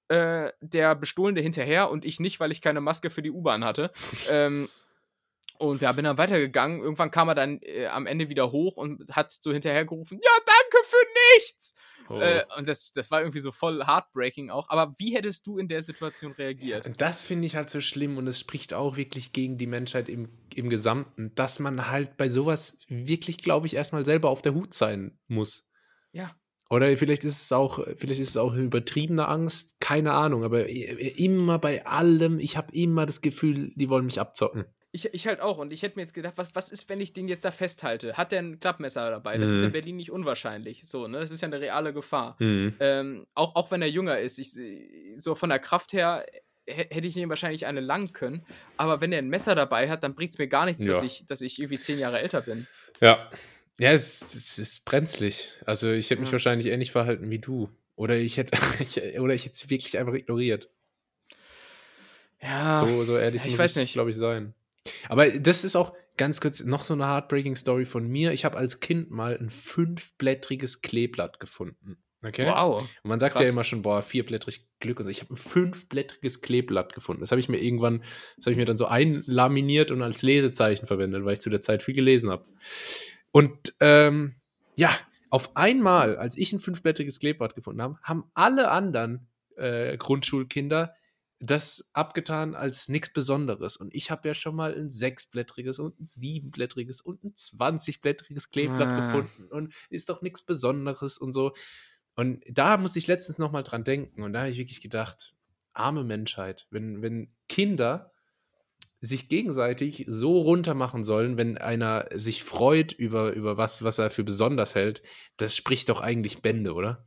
äh, der Bestohlende hinterher und ich nicht, weil ich keine Maske für die U-Bahn hatte. ähm, und ja, bin dann weitergegangen. Irgendwann kam er dann äh, am Ende wieder hoch und hat so hinterhergerufen, ja, danke für nichts! Oh. Äh, und das, das war irgendwie so voll heartbreaking auch. Aber wie hättest du in der Situation reagiert? Und das finde ich halt so schlimm und es spricht auch wirklich gegen die Menschheit im, im Gesamten, dass man halt bei sowas wirklich, glaube ich, erstmal selber auf der Hut sein muss. Ja. Oder vielleicht ist es auch, vielleicht ist es auch übertriebene Angst, keine Ahnung, aber i- immer bei allem, ich habe immer das Gefühl, die wollen mich abzocken. Ich, ich halt auch. Und ich hätte mir jetzt gedacht, was, was ist, wenn ich den jetzt da festhalte? Hat der ein Klappmesser dabei? Das ist Mhm. in Berlin nicht unwahrscheinlich. So, ne? Das ist ja eine reale Gefahr. Mhm. Ähm, auch, auch wenn er jünger ist. Ich, so von der Kraft her hä- hätte ich ihm wahrscheinlich eine langen können. Aber wenn er ein Messer dabei hat, dann bringt es mir gar nichts, dass, Ja. ich, dass ich irgendwie zehn Jahre älter bin. Ja. Ja, es, es ist brenzlig. Also ich hätte mich Ja. wahrscheinlich ähnlich verhalten wie du. Oder ich hätte, oder ich hätte es wirklich einfach ignoriert. Ja. So, so ehrlich ich muss weiß ich, glaube ich, sein. Aber das ist auch ganz kurz noch so eine heartbreaking Story von mir. Ich habe als Kind mal ein fünfblättriges Kleeblatt gefunden. Okay? Wow. Und man sagt ja Krass. immer schon, boah, vierblättrig Glück und so. Ich habe ein fünfblättriges Kleeblatt gefunden. Das habe ich mir irgendwann, das habe ich mir dann so einlaminiert und als Lesezeichen verwendet, weil ich zu der Zeit viel gelesen habe. Und ähm, ja, auf einmal, als ich ein fünfblättriges Kleeblatt gefunden habe, haben alle anderen äh, Grundschulkinder das abgetan als nichts Besonderes. Und ich habe ja schon mal ein sechsblättriges und ein siebenblättriges und ein zwanzigblättriges Kleeblatt Ah. gefunden und ist doch nichts Besonderes und so. Und da musste ich letztens noch mal dran denken und da habe ich wirklich gedacht, arme Menschheit, wenn, wenn Kinder sich gegenseitig so runtermachen sollen, wenn einer sich freut über, über was, was er für besonders hält, das spricht doch eigentlich Bände, oder?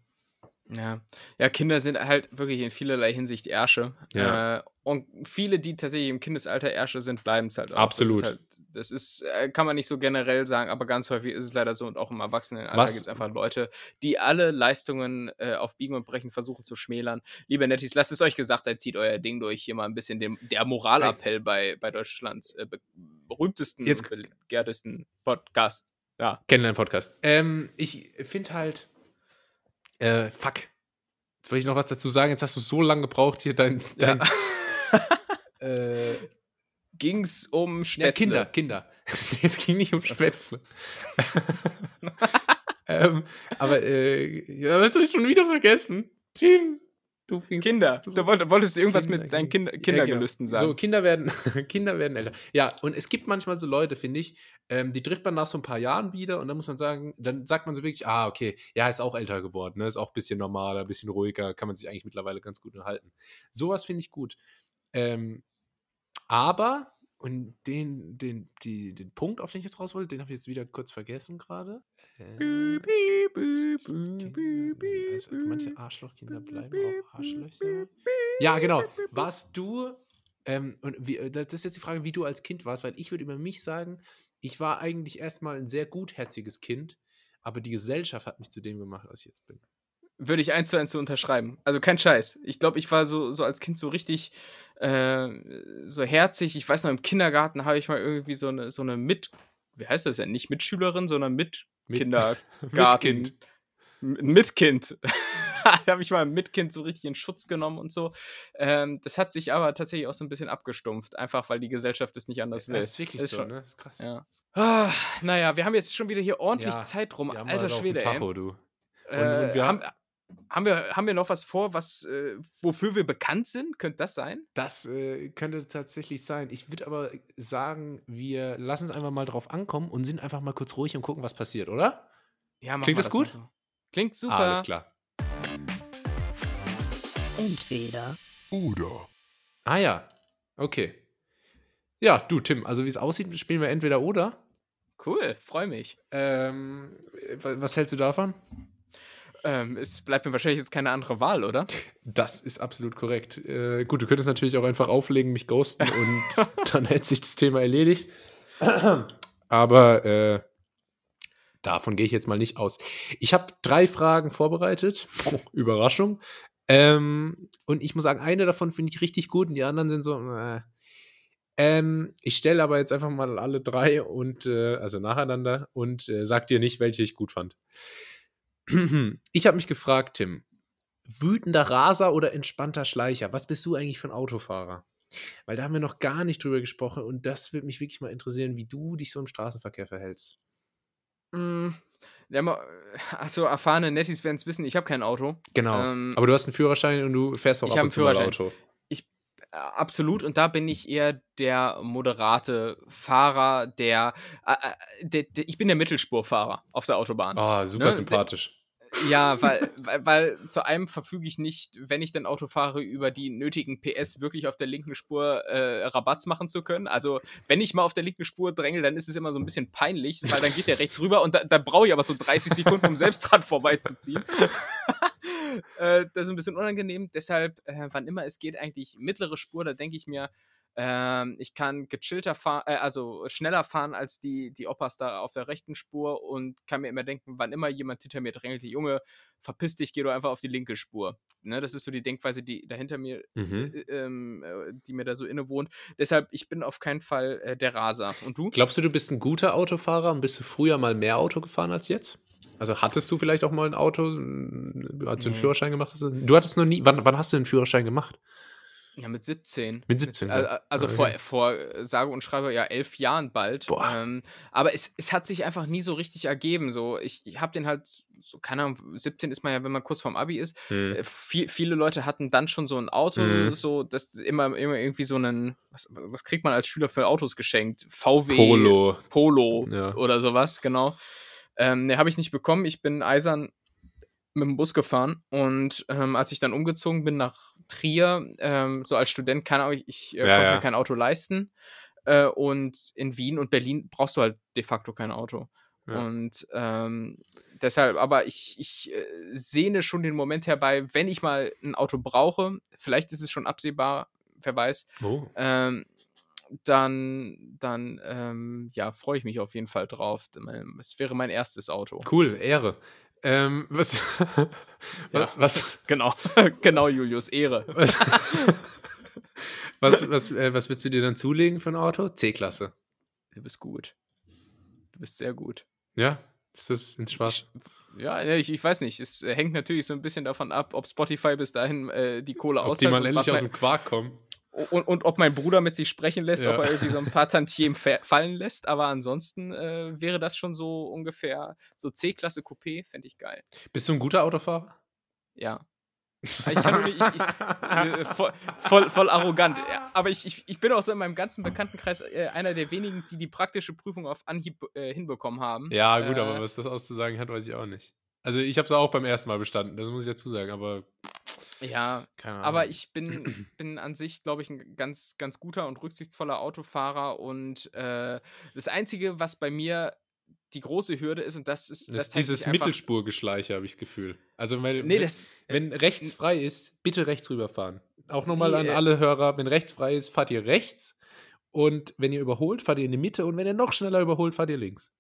Ja. ja, Kinder sind halt wirklich in vielerlei Hinsicht Ärsche. Ja. Äh, und viele, die tatsächlich im Kindesalter Ärsche sind, bleiben es halt auch. Absolut. Das ist, halt, das ist äh, kann man nicht so generell sagen, aber ganz häufig ist es leider so und auch im Erwachsenenalter gibt es einfach Leute, die alle Leistungen äh, auf Biegen und Brechen versuchen zu schmälern. Liebe Nettis, lasst es euch gesagt sein, zieht euer Ding durch. Hier mal ein bisschen dem, der Moralappell bei, bei Deutschlands äh, be berühmtesten Jetzt- und begehrtesten Podcast. Ja. Kennenlernen-Podcast. Ähm, ich finde halt, äh, fuck. Jetzt wollte ich noch was dazu sagen. Jetzt hast du so lange gebraucht, hier dein, dein äh, Ging es um Spätzle? Ja, Kinder, Kinder. es ging nicht um Spätzle. ähm, aber, äh, ja, das habe ich schon wieder vergessen. Tim, du bringst. Kinder. Du- wolltest du irgendwas Kinder, mit deinen Kinder. Kinder, Ja, Kindergelüsten genau. sagen. So, Kinder werden, Kinder werden älter. Ja, und es gibt manchmal so Leute, finde ich, ähm, die trifft man nach so ein paar Jahren wieder und dann muss man sagen, dann sagt man so wirklich, ah, okay, ja, ist auch älter geworden, ne? ist auch ein bisschen normaler, ein bisschen ruhiger, kann man sich eigentlich mittlerweile ganz gut unterhalten. Sowas finde ich gut. Ähm, aber, und den, den, die, den Punkt, auf den ich jetzt raus wollte, den habe ich jetzt wieder kurz vergessen gerade. Äh, also manche Arschlochkinder bleiben auch Arschlöcher. Ja, genau. Warst du, ähm, und wie, äh, das ist jetzt die Frage, wie du als Kind warst, weil ich würde über mich sagen, ich war eigentlich erstmal ein sehr gutherziges Kind, aber die Gesellschaft hat mich zu dem gemacht, was ich jetzt bin. Würde ich eins zu eins so unterschreiben. Also kein Scheiß. Ich glaube, ich war so, so als Kind so richtig äh, so herzig. Ich weiß noch, im Kindergarten habe ich mal irgendwie so eine, so eine Mit, wie heißt das denn? Nicht Mitschülerin, sondern mit, Mit- Kindergarten. Mitkind. M- Ein Mitkind. da habe ich mal mit Kind so richtig in Schutz genommen und so. Ähm, das hat sich aber tatsächlich auch so ein bisschen abgestumpft, einfach weil die Gesellschaft es nicht anders will. Das ist wirklich Das ist so, schon- ne? Das ist krass. Ja. Ah, naja, wir haben jetzt schon wieder hier ordentlich Ja, Zeit rum. Alter Schwede, ey. Tacho, du. Äh, und wir haben, haben, wir, haben wir noch was vor, was, äh, wofür wir bekannt sind? Könnte das sein? Das äh, könnte tatsächlich sein. Ich würde aber sagen, wir lassen es einfach mal drauf ankommen und sind einfach mal kurz ruhig und gucken, was passiert, oder? Ja, Klingt das mal gut? so. Klingt super. Alles klar. Entweder Oder. Ah ja, okay. Ja, du, Tim, also wie es aussieht, spielen wir entweder oder. Cool, freue mich. Ähm, wa- was hältst du davon? Ähm, es bleibt mir wahrscheinlich jetzt keine andere Wahl, oder? Das ist absolut korrekt. Äh, gut, du könntest natürlich auch einfach auflegen, mich ghosten und dann hätte sich das Thema erledigt. Aber äh, davon gehe ich jetzt mal nicht aus. Ich habe drei Fragen vorbereitet. Überraschung. Ähm, und ich muss sagen, eine davon finde ich richtig gut und die anderen sind so. Äh. Ähm, ich stelle aber jetzt einfach mal alle drei und äh, also nacheinander und äh, sag dir nicht, welche ich gut fand. Ich habe mich gefragt, Tim, wütender Raser oder entspannter Schleicher? Was bist du eigentlich für ein Autofahrer? Weil da haben wir noch gar nicht drüber gesprochen und das würde mich wirklich mal interessieren, wie du dich so im Straßenverkehr verhältst. Mm, ja, ma- also erfahrene Nettis werden es wissen, ich habe kein Auto. Genau. Ähm, Aber du hast einen Führerschein und du fährst auch ich ab und zu Führerschein. Auto. Äh, Absolut, und da bin ich eher der moderate Fahrer, der, äh, äh, der, der ich bin der Mittelspurfahrer auf der Autobahn. Ah, super Ne, sympathisch. Ja, weil, weil, weil zu einem verfüge ich nicht, wenn ich dann Auto fahre, über die nötigen PS wirklich auf der linken Spur äh, Rabatz machen zu können. Also, wenn ich mal auf der linken Spur dränge, dann ist es immer so ein bisschen peinlich, weil dann geht der rechts rüber und da, da brauche ich aber so 30 Sekunden, um selbst dran vorbeizuziehen. Äh, das ist ein bisschen unangenehm. Deshalb, äh, wann immer es geht, eigentlich mittlere Spur, da denke ich mir, ähm, ich kann gechillter fahren, äh, also schneller fahren als die, die Oppas da auf der rechten Spur und kann mir immer denken, wann immer jemand hinter mir drängelt, Junge, verpiss dich, geh doch einfach auf die linke Spur. Ne, das ist so die Denkweise, die da hinter mir, Mhm. äh, ähm, äh, die mir da so innewohnt. Deshalb, ich bin auf keinen Fall äh, der Raser. Und du? Glaubst du, du bist ein guter Autofahrer und bist du früher mal mehr Auto gefahren als jetzt? Also hattest du vielleicht auch mal ein Auto, als du einen. Führerschein gemacht hast? Du hattest noch nie, wann, wann hast du den Führerschein gemacht? Ja, mit 17. Mit 17, Äh, ja. Also Okay. vor, vor äh, sage und schreibe ja elf Jahren bald. Boah. Ähm, aber es, es hat sich einfach nie so richtig ergeben. So, ich, ich habe den halt, so, keine Ahnung, 17 ist man ja, wenn man kurz vorm Abi ist. Hm. Äh, viel, viele Leute hatten dann schon so ein Auto, Mhm. so, das immer, immer irgendwie so einen, was, was kriegt man als Schüler für Autos geschenkt? VW Polo. Polo Ja. oder sowas, genau. Ähm, ne, habe ich nicht bekommen. Ich bin eisern mit dem Bus gefahren und ähm, als ich dann umgezogen bin nach Trier, ähm, so als Student, Ahnung, ich, ich äh, Ja, konnte ja. mir kein Auto leisten. Äh, und in Wien und Berlin brauchst du halt de facto kein Auto. Ja. Und ähm, deshalb, aber ich, ich äh, sehne schon den Moment herbei, wenn ich mal ein Auto brauche, vielleicht ist es schon absehbar, wer weiß, Oh. ähm, dann, dann ähm, ja, freue ich mich auf jeden Fall drauf. Es wäre mein erstes Auto. Cool, Ehre. Ähm, was, Ja. was, Genau, genau, Julius, Ehre. was, was, was, äh, was willst du dir dann zulegen für ein Auto? C-Klasse. Du bist gut. Du bist sehr gut. Ja, ist das ins Schwarz? Ja, ich, ich weiß nicht. Es hängt natürlich so ein bisschen davon ab, ob Spotify bis dahin äh, die Kohle Ob die aushält mal endlich aus dem Quark kommen. Und, und ob mein Bruder mit sich sprechen lässt, Ja. ob er irgendwie so ein paar Tantiemen fa- fallen lässt. Aber ansonsten äh, wäre das schon so ungefähr so C-Klasse Coupé, fände ich geil. Bist du ein guter Autofahrer? Ja. Ich kann nicht, ich, ich, äh, voll, voll, voll arrogant. Aber ich, ich, bin auch so in meinem ganzen Bekanntenkreis äh, einer der wenigen, die die praktische Prüfung auf Anhieb äh, hinbekommen haben. Ja, gut, Äh, aber was das auszusagen hat, weiß ich auch nicht. Also ich habe es auch beim ersten Mal bestanden, das muss ich dazu sagen, aber Ja, aber ich bin, bin an sich, glaube ich, ein ganz, ganz guter und rücksichtsvoller Autofahrer. Und äh, das Einzige, was bei mir die große Hürde ist, und das ist, das das ist dieses Mittelspurgeschleiche, habe ich das Gefühl. Also weil, Nee, wenn, das, wenn rechts frei ist, bitte rechts rüberfahren. Auch nochmal an äh, alle Hörer, wenn rechts frei ist, fahrt ihr rechts. Und wenn ihr überholt, fahrt ihr in die Mitte. Und wenn ihr noch schneller überholt, fahrt ihr links.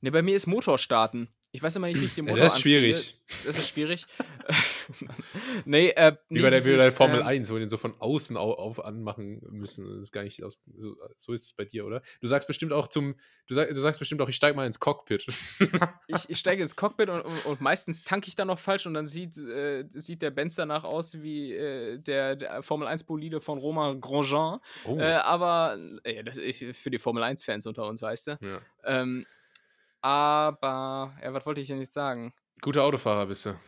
nee, bei mir ist Motorstarten. Ich weiß immer nicht, wie ich den Ja, Motor das ist schwierig. das ist schwierig. nee, äh, Wie nee, bei der, wie bei der dieses, Formel ähm, 1, wo wir den so von außen au, auf anmachen müssen. Das ist gar nicht aus, so, so ist es bei dir, oder? Du sagst bestimmt auch zum, du, sag, du sagst bestimmt auch, ich steig mal ins Cockpit. ich, ich steige ins Cockpit und, und, und meistens tanke ich dann noch falsch und dann sieht, äh, sieht der Benz danach aus wie äh, der, der Formel 1-Bolide von Romain Grosjean. Oh. Äh, aber äh, das ist für die Formel 1-Fans unter uns, weißt du? ja. Ähm, aber, ja, was wollte ich denn jetzt sagen? Guter Autofahrer bist du.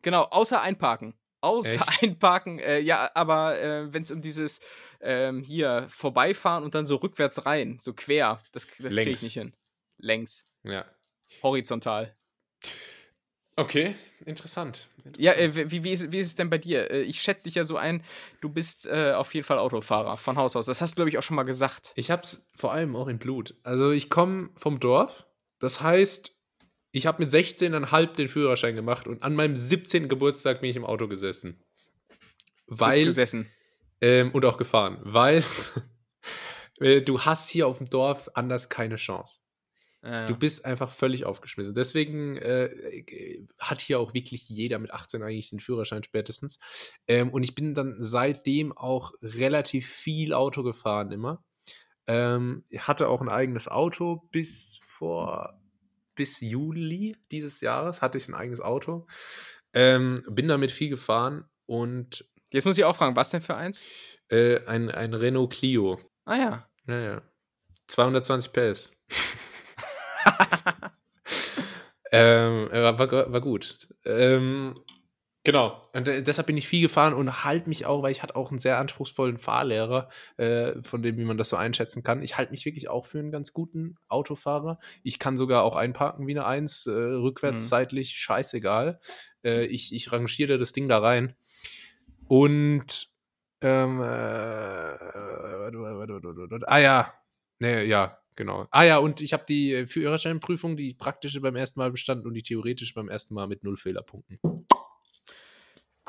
Genau, außer einparken. Außer Echt? einparken, äh, ja, aber äh, wenn es um dieses ähm, hier vorbeifahren und dann so rückwärts rein, so quer, das, das kriege ich nicht hin. Längs, Ja. horizontal. Okay, interessant. Ja, äh, wie, wie, ist, wie ist es denn bei dir? Äh, ich schätze dich ja so ein, du bist äh, auf jeden Fall Autofahrer von Haus aus. Das hast du, glaube ich, auch schon mal gesagt. Ich hab's vor allem auch im Blut. Also ich komme vom Dorf. Das heißt, ich habe mit 16,5 den Führerschein gemacht und an meinem 17. Geburtstag bin ich im Auto gesessen. Weil, gesessen. ähm, und auch gefahren. Weil äh, du hast hier auf dem Dorf anders keine Chance. Äh, Du bist einfach völlig aufgeschmissen. Deswegen äh, hat hier auch wirklich jeder mit 18 eigentlich den Führerschein spätestens. Ähm, und ich bin dann seitdem auch relativ viel Auto gefahren immer. Ähm, hatte auch ein eigenes Auto bis vor bis Juli dieses Jahres hatte ich ein eigenes Auto. Ähm, bin damit viel gefahren und jetzt muss ich auch fragen, was denn für eins? äh, ein, ein Renault Clio. Ah ja. Naja. 220 PS. ähm, war, war, war gut. Ähm, genau. Und äh, deshalb bin ich viel gefahren und halte mich auch, weil ich hatte auch einen sehr anspruchsvollen Fahrlehrer, äh, von dem, wie man das so einschätzen kann. Ich halte mich wirklich auch für einen ganz guten Autofahrer. Ich kann sogar auch einparken wie eine Eins, äh, rückwärts, Mhm. seitlich, scheißegal. Äh, ich, ich rangiere das Ding da rein. Und ähm, äh, warte, warte, warte, warte, warte. ah ja, nee, ja, genau. Ah ja, und ich habe die äh, Führerscheinprüfung, die praktische beim ersten Mal bestanden und die theoretische beim ersten Mal mit null Fehlerpunkten.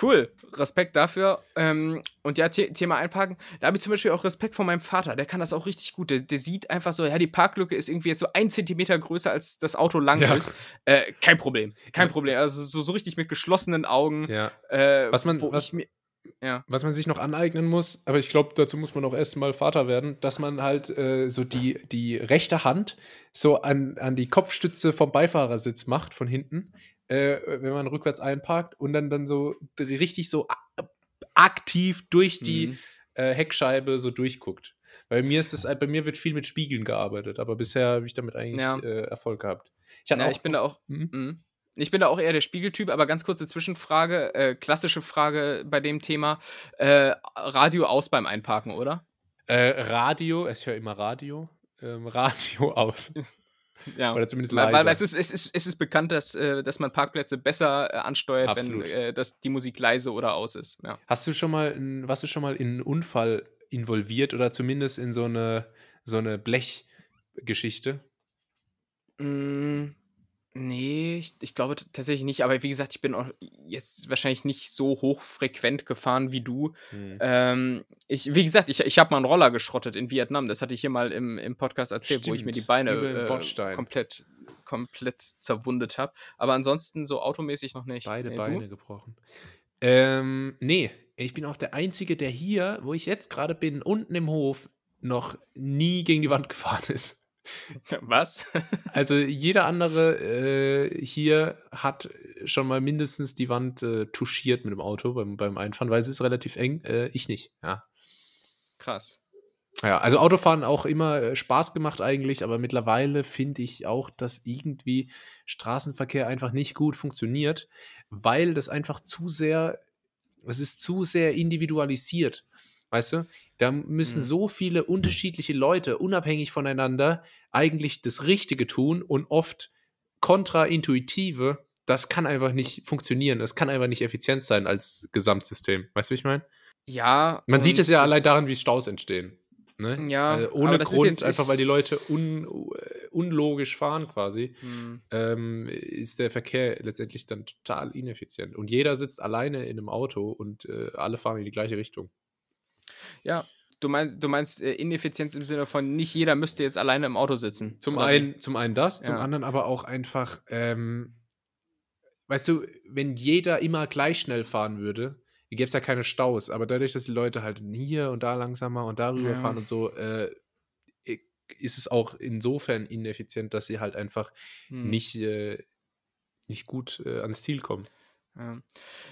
Cool, Respekt dafür. Ähm, und ja, The Thema Einparken, da habe ich zum Beispiel auch Respekt vor meinem Vater, der kann das auch richtig gut. Der, der sieht einfach so, ja, die Parklücke ist irgendwie jetzt so ein Zentimeter größer, als das Auto lang Ja. ist. Äh, kein Problem, kein Ja. Problem. Also so, so richtig mit geschlossenen Augen. Ja. Äh, Was man- was- mir. Was man sich noch aneignen muss, aber ich glaube, dazu muss man auch erst mal Vater werden, dass man halt äh, so die, die rechte Hand so an, an die Kopfstütze vom Beifahrersitz macht, von hinten, äh, wenn man rückwärts einparkt und dann, dann so richtig so aktiv durch die Mhm. äh, Heckscheibe so durchguckt. Bei mir ist das, bei mir wird viel mit Spiegeln gearbeitet, aber bisher habe ich damit eigentlich Ja. äh, Erfolg gehabt. Ich, Ja, ich bin da auch. Mhm. Mhm. Ich bin da auch eher der Spiegeltyp, aber ganz kurze Zwischenfrage, äh, klassische Frage bei dem Thema. Äh, Radio aus beim Einparken, oder? äh, Radio, ich höre immer Radio, ähm, Radio aus. Ja. Oder zumindest Weil, weil leiser. es, ist, es, ist, es ist bekannt, dass, äh, dass man Parkplätze besser äh, ansteuert, Absolut. wenn äh, dass die Musik leise oder aus ist. Ja. Hast du schon mal, in, warst du schon mal in einen Unfall involviert oder zumindest in so eine, so eine Blechgeschichte? Mm, nee, ich, ich glaube tatsächlich nicht. Aber wie gesagt, ich bin auch jetzt wahrscheinlich nicht so hochfrequent gefahren wie du. Hm. Ähm, ich, wie gesagt, ich, ich habe mal einen Roller geschrottet in Vietnam. Das hatte ich hier mal im, im Podcast erzählt, wo ich mir die Stimmt, Beine äh, komplett, komplett zerwundet habe. Aber ansonsten so automäßig noch nicht. Beide Nee, Beine Du? gebrochen. Ähm, nee, ich bin auch der Einzige, der hier, wo ich jetzt gerade bin, unten im Hof, noch nie gegen die Wand gefahren ist. Was? Also jeder andere äh, hier hat schon mal mindestens die Wand äh, touchiert mit dem Auto beim, beim Einfahren, weil es ist relativ eng. Äh, ich nicht, ja. Krass. Ja, also Autofahren auch immer äh, Spaß gemacht eigentlich, aber mittlerweile finde ich auch, dass irgendwie Straßenverkehr einfach nicht gut funktioniert, weil das einfach zu sehr, es ist zu sehr individualisiert. Weißt du? Da müssen Mhm. so viele unterschiedliche Leute unabhängig voneinander eigentlich das Richtige tun und oft kontraintuitive. Das kann einfach nicht funktionieren. Das kann einfach nicht effizient sein als Gesamtsystem. Weißt du, wie ich meine? Ja. Man sieht es ja allein daran, wie Staus entstehen. Ne? Ja, aber ohne Grund, einfach weil die Leute un, äh, unlogisch fahren quasi, Hm. ähm, ist der Verkehr letztendlich dann total ineffizient. Und jeder sitzt alleine in einem Auto und äh, alle fahren in die gleiche Richtung. Ja, du meinst, du meinst äh, Ineffizienz im Sinne von nicht jeder müsste jetzt alleine im Auto sitzen. Zum oder einen, zum einen das, zum Ja. anderen aber auch einfach, ähm, weißt du, wenn jeder immer gleich schnell fahren würde, gäbe es ja keine Staus. Aber dadurch, dass die Leute halt hier und da langsamer und darüber Ja. fahren und so, äh, ist es auch insofern ineffizient, dass sie halt einfach Hm. nicht, äh, nicht gut äh, ans Ziel kommen. Ja.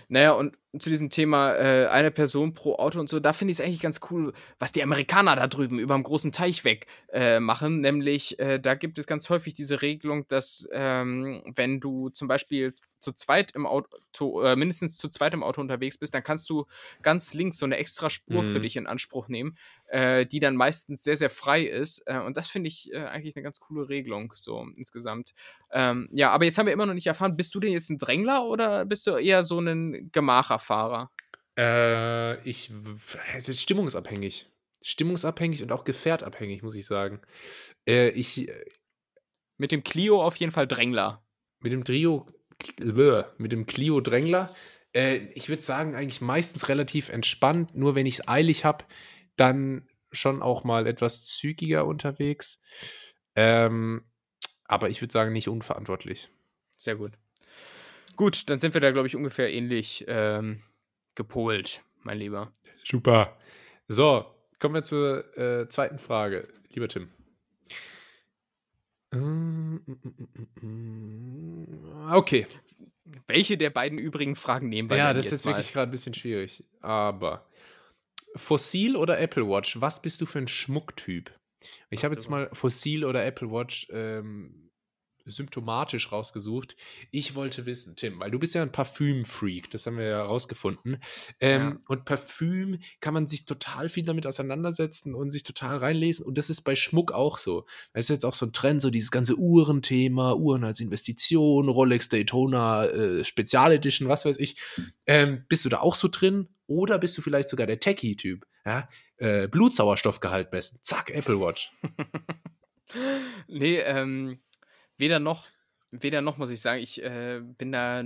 Naja, und zu diesem Thema äh, eine Person pro Auto und so, da finde ich es eigentlich ganz cool, was die Amerikaner da drüben über dem großen Teich weg äh, machen. Nämlich, äh, da gibt es ganz häufig diese Regelung, dass ähm, wenn du zum Beispiel zu zweit im Auto, äh, mindestens zu zweit im Auto unterwegs bist, dann kannst du ganz links so eine extra Spur für Mhm. dich in Anspruch nehmen, äh, die dann meistens sehr, sehr frei ist. Äh, und das finde ich äh, eigentlich eine ganz coole Regelung, so insgesamt. Ähm, ja, aber jetzt haben wir immer noch nicht erfahren, bist du denn jetzt ein Drängler oder bist du eher so ein Gemacherfahrer? Äh, ich, es ist stimmungsabhängig. Stimmungsabhängig und auch gefährtabhängig, muss ich sagen. Äh, ich, äh, Mit dem Clio auf jeden Fall Drängler. mit dem Trio, mit dem Clio Drängler, äh, ich würde sagen, eigentlich meistens relativ entspannt. Nur wenn ich es eilig habe, dann schon auch mal etwas zügiger unterwegs. Ähm, aber ich würde sagen, nicht unverantwortlich. Sehr gut. Gut, dann sind wir da, glaube ich, ungefähr ähnlich ähm, gepolt, mein Lieber. Super. So, kommen wir zur äh, zweiten Frage, lieber Tim. Ähm, mm, mm, mm. Okay, Welche der beiden übrigen Fragen nehmen wir ja, das ist jetzt mal? wirklich gerade ein bisschen schwierig. Aber Fossil oder Apple Watch, was bist du für ein Schmucktyp? Ich habe jetzt mal Fossil oder Apple Watch ähm, symptomatisch rausgesucht. Ich wollte wissen, Tim, weil du bist ja ein Parfüm-Freak, das haben wir ja rausgefunden. Ähm, Ja. Und Parfüm kann man sich total viel damit auseinandersetzen und sich total reinlesen. Und das ist bei Schmuck auch so. Das ist jetzt auch so ein Trend, so dieses ganze Uhrenthema, Uhren als Investition, Rolex Daytona, äh, Spezialedition, was weiß ich. Ähm, bist du da auch so drin? Oder bist du vielleicht sogar der Techie-Typ? Ja? Äh, Blutsauerstoffgehalt messen. Zack, Apple Watch. Nee, ähm, weder noch. Weder noch, muss ich sagen. Ich äh, bin da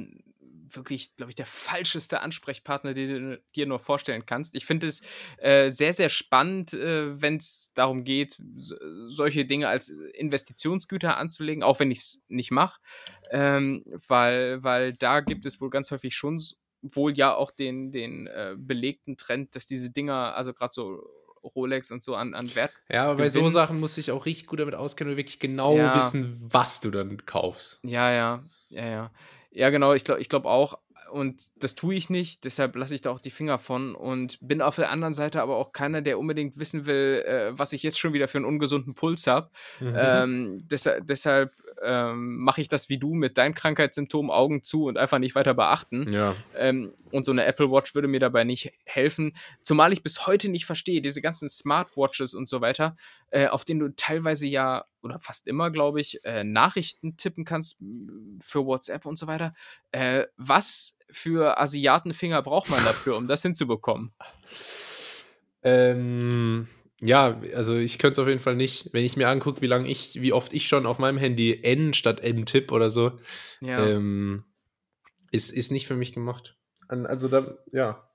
wirklich, glaube ich, der falscheste Ansprechpartner, den du dir nur vorstellen kannst. Ich finde es äh, sehr, sehr spannend, äh, wenn es darum geht, so, solche Dinge als Investitionsgüter anzulegen, auch wenn ich es nicht mache. Ähm, weil, weil da gibt es wohl ganz häufig schon wohl ja auch den, den äh, belegten Trend, dass diese Dinger, also gerade so Rolex und so an, an Wert Ja, aber bei so Sachen muss ich auch richtig gut damit auskennen und wirklich genau Ja. wissen, was du dann kaufst. Ja, ja, ja, ja. Ja, genau, ich glaube ich glaub auch. Und das tue ich nicht, deshalb lasse ich da auch die Finger von und bin auf der anderen Seite aber auch keiner, der unbedingt wissen will, äh, was ich jetzt schon wieder für einen ungesunden Puls habe. Ähm, deshalb deshalb ähm, mache ich das wie du mit deinen Krankheitssymptomen Augen zu und einfach nicht weiter beachten. ja. Ähm, und so eine Apple Watch würde mir dabei nicht helfen. Zumal ich bis heute nicht verstehe, diese ganzen Smartwatches und so weiter, äh, auf denen du teilweise ja, oder fast immer, glaube ich, äh, Nachrichten tippen kannst für WhatsApp und so weiter. Äh, was für Asiatenfinger braucht man dafür, um das hinzubekommen? Ähm, ja, also ich könnte es auf jeden Fall nicht. Wenn ich mir angucke, wie lange ich, wie oft ich schon auf meinem Handy N statt M tipp oder so, Ja. ähm, ist, ist nicht für mich gemacht. Also da, ja.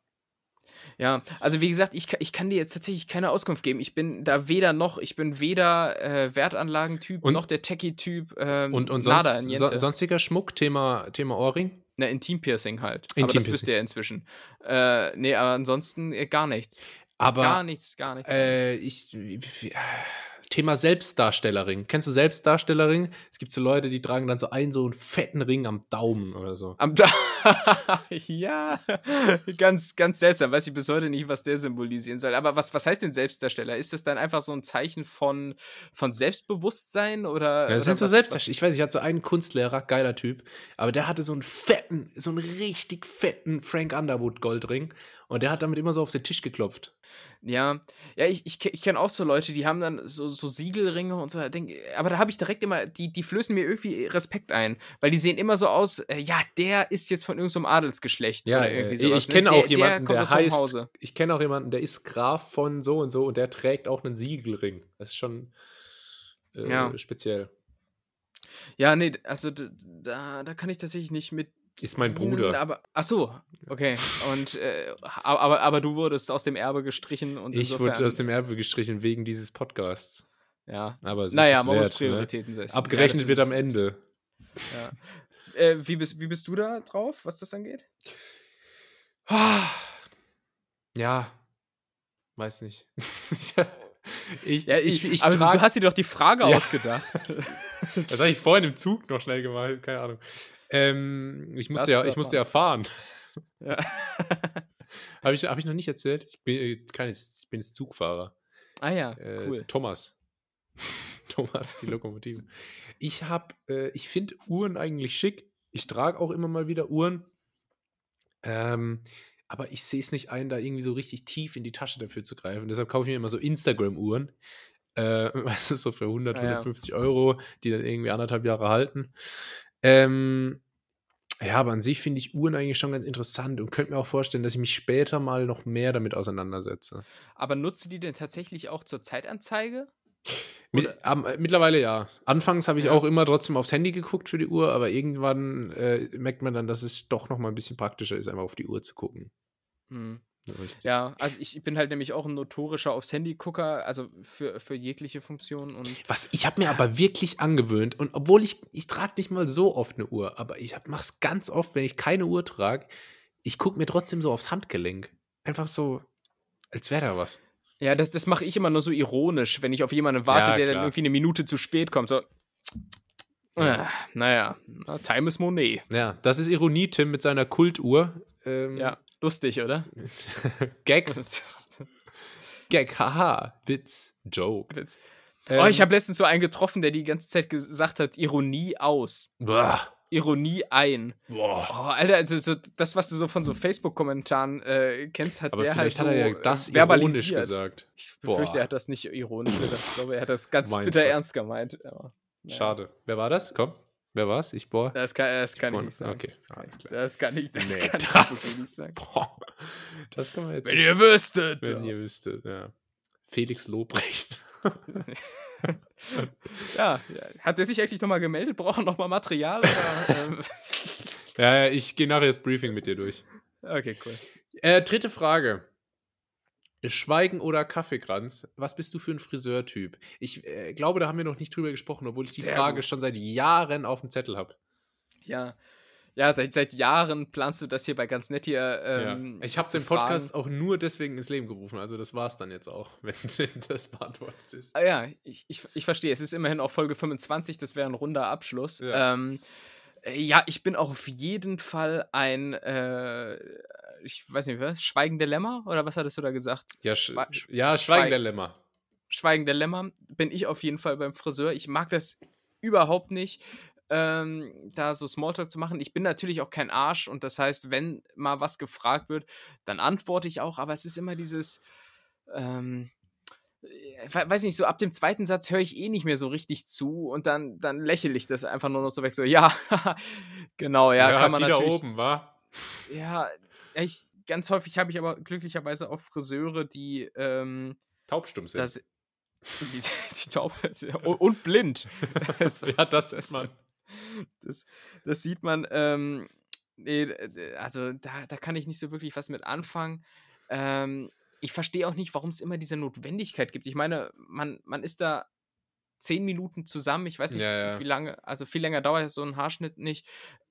Ja, also wie gesagt, ich, ich kann dir jetzt tatsächlich keine Auskunft geben. Ich bin da weder noch, ich bin weder äh, Wertanlagentyp Und- noch der Techie-Typ. Ähm, Und, und sonst, so, sonstiger Schmuck, Thema, Thema Ohrring. Na, Intimpiercing halt. aber das wisst ihr ja inzwischen. Äh, nee, aber ansonsten äh, gar nichts. Aber gar nichts, gar nichts. Äh, ich, äh, Thema Selbstdarstellerring. Kennst du Selbstdarstellerring? Es gibt so Leute, die tragen dann so einen so einen fetten Ring am Daumen oder so. Am da ja, ganz, ganz seltsam. Weiß ich bis heute nicht, was der symbolisieren soll. Aber was, was heißt denn Selbstdarsteller? Ist das dann einfach so ein Zeichen von, von Selbstbewusstsein oder? Ja, das oder sind so Selbstdarsteller. Ich weiß, ich hatte so einen Kunstlehrer, geiler Typ, aber der hatte so einen fetten, so einen richtig fetten Frank Underwood Goldring und der hat damit immer so auf den Tisch geklopft. Ja, ja, ich, ich, ich kenne auch so Leute, die haben dann so, so Siegelringe und so. aber da habe ich direkt immer, die, die flößen mir irgendwie Respekt ein, weil die sehen immer so aus, äh, ja, der ist jetzt von irgendeinem Adelsgeschlecht. Ja, oder äh, irgendwie ich sowas, ne? kenne Der- auch jemanden, der aus so einem heißt, Hause. ich kenne auch jemanden, der ist Graf von so und so und der trägt auch einen Siegelring. Das ist schon äh, Ja. speziell. Ja, nee, also da, da kann ich tatsächlich nicht mit. Ist mein dienen, Bruder. Aber, ach so, okay. Und, äh, aber, aber du wurdest aus dem Erbe gestrichen und Ich wurde aus dem Erbe gestrichen wegen dieses Podcasts. Ja. Aber es Naja, ist man es muss wert, ne? Prioritäten setzen. Abgerechnet ja, wird am Ende. Ja. Äh, wie, bist, wie bist du da drauf, was das angeht? Ja, weiß nicht. ich, Ja, ich, ich aber trag, du hast dir doch die Frage ja. ausgedacht. das habe ich vorhin im Zug noch schnell gemacht, keine Ahnung. Ähm, ich musste ja, ich musste ja fahren. Ja. habe ich, hab ich noch nicht erzählt? Ich bin, äh, kein, ich bin jetzt Zugfahrer. Ah ja, äh, cool. Thomas. Thomas, die Lokomotive. Ich habe, äh, ich finde Uhren eigentlich schick. Ich trage auch immer mal wieder Uhren. Ähm, aber ich sehe es nicht ein, da irgendwie so richtig tief in die Tasche dafür zu greifen. Deshalb kaufe ich mir immer so Instagram-Uhren. Äh, weißt du, so für 100, ah, ja. 150 Euro, die dann irgendwie anderthalb Jahre halten. Ähm, ja, aber an sich finde ich Uhren eigentlich schon ganz interessant und könnte mir auch vorstellen, dass ich mich später mal noch mehr damit auseinandersetze. Aber nutzt du die denn tatsächlich auch zur Zeitanzeige? Mit, ähm, mittlerweile ja. Anfangs habe ich ja. auch immer trotzdem aufs Handy geguckt für die Uhr, aber irgendwann äh, merkt man dann, dass es doch noch mal ein bisschen praktischer ist, einfach auf die Uhr zu gucken. Mhm. Ja, also ich bin halt nämlich auch ein notorischer aufs Handy-Gucker, also für, für jegliche Funktion. Und Was, ich habe mir aber wirklich angewöhnt, und obwohl ich, ich trage nicht mal so oft eine Uhr, aber ich mache es ganz oft, wenn ich keine Uhr trage, ich gucke mir trotzdem so aufs Handgelenk. Einfach so, als wäre da was. Ja, das, das mache ich immer nur so ironisch, wenn ich auf jemanden warte, ja, der dann irgendwie eine Minute zu spät kommt. So. Ja. Äh, naja, time is money. Ja, das ist Ironie, Tim, mit seiner Kultuhr. Ähm, ja, lustig, oder? Gag. Gag, haha, Witz, Joke. Witz. Ähm, oh, ich habe letztens so einen getroffen, der die ganze Zeit gesagt hat, Ironie aus. Boah. Ironie ein. Boah. Oh, Alter, also so, das, was du so von so Facebook-Kommentaren äh, kennst, hat Aber der halt so hat er ja das ironisch gesagt. Ich befürchte, Boah. er hat das nicht ironisch gesagt. Ich glaube, er hat das ganz mein bitter Fall. ernst gemeint. Aber. Schade. Wer war das? Komm. Wer war's? Ich boah. Das kann, das kann ich, ich nicht sagen. Okay, alles klar. Das kann ich, das nee, kann das, ich nicht sagen. Boah. Das kann man jetzt. Wenn ihr wüsstet. Wenn ja. ihr wüsstet, ja. Felix Lobrecht. ja, hat er sich eigentlich nochmal gemeldet? Braucht er nochmal Material? Oder, ähm? ja, ich gehe nachher das Briefing mit dir durch. Okay, cool. Äh, dritte Frage. Schweigen oder Kaffeekranz? Was bist du für ein Friseurtyp? Ich äh, glaube, da haben wir noch nicht drüber gesprochen, obwohl ich die Sehr Frage gut. schon seit Jahren auf dem Zettel habe. Ja, ja, seit, seit Jahren planst du das hier bei ganz nett hier. Ähm, ja. Ich habe den Podcast auch nur deswegen ins Leben gerufen. Also das war es dann jetzt auch, wenn das beantwortet ist. Ah, ja, ich, ich, ich verstehe. Es ist immerhin auch Folge 25, das wäre ein runder Abschluss. Ja. Ähm, äh, ja, ich bin auch auf jeden Fall ein, äh, ich weiß nicht was, Schweigende Lämmer? Oder was hattest du da gesagt? Ja, sch sch ja Schweigende Lämmer. Schweigende Lämmer bin ich auf jeden Fall beim Friseur. Ich mag das überhaupt nicht ähm, da so Smalltalk zu machen. Ich bin natürlich auch kein Arsch und das heißt, wenn mal was gefragt wird, dann antworte ich auch, aber es ist immer dieses, ähm, weiß nicht, so ab dem zweiten Satz höre ich eh nicht mehr so richtig zu und dann, dann lächle ich das einfach nur noch so weg, so, ja, genau, ja, ja kann man die natürlich. da oben, wa? Ja, ich, ganz häufig habe ich aber glücklicherweise auch Friseure, die ähm, taubstumm sind. Das, die, die taub und blind. ja, das ist man das, das sieht man. Ähm, nee, also da, da kann ich nicht so wirklich was mit anfangen. Ähm, ich verstehe auch nicht, warum es immer diese Notwendigkeit gibt. Ich meine, man, man ist da zehn Minuten zusammen. Ich weiß nicht, ja, ja. wie lange, also viel länger dauert so ein Haarschnitt nicht.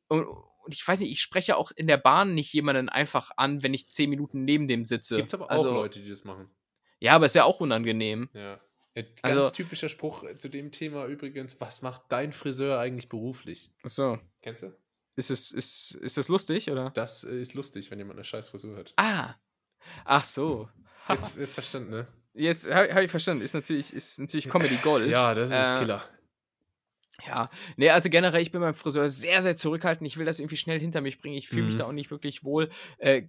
Und, und, ich weiß nicht, ich spreche auch in der Bahn nicht jemanden einfach an, wenn ich zehn Minuten neben dem sitze. Gibt aber auch also, Leute, die das machen. Ja, aber ist ja auch unangenehm. Ja. Ganz also, typischer Spruch zu dem Thema übrigens, was macht dein Friseur eigentlich beruflich? Achso. Kennst du? Ist es, ist, ist das lustig, oder? Das äh, ist lustig, wenn jemand eine scheiß Frisur hat. Ah. Ach so. Jetzt, jetzt verstanden, ne? Jetzt habe hab ich verstanden. Ist natürlich, ist natürlich Comedy Gold. Ja, das ist äh, Killer. Ja, nee, also generell, ich bin beim Friseur sehr, sehr zurückhaltend. Ich will das irgendwie schnell hinter mich bringen. Ich fühle mhm. mich da auch nicht wirklich wohl. Äh,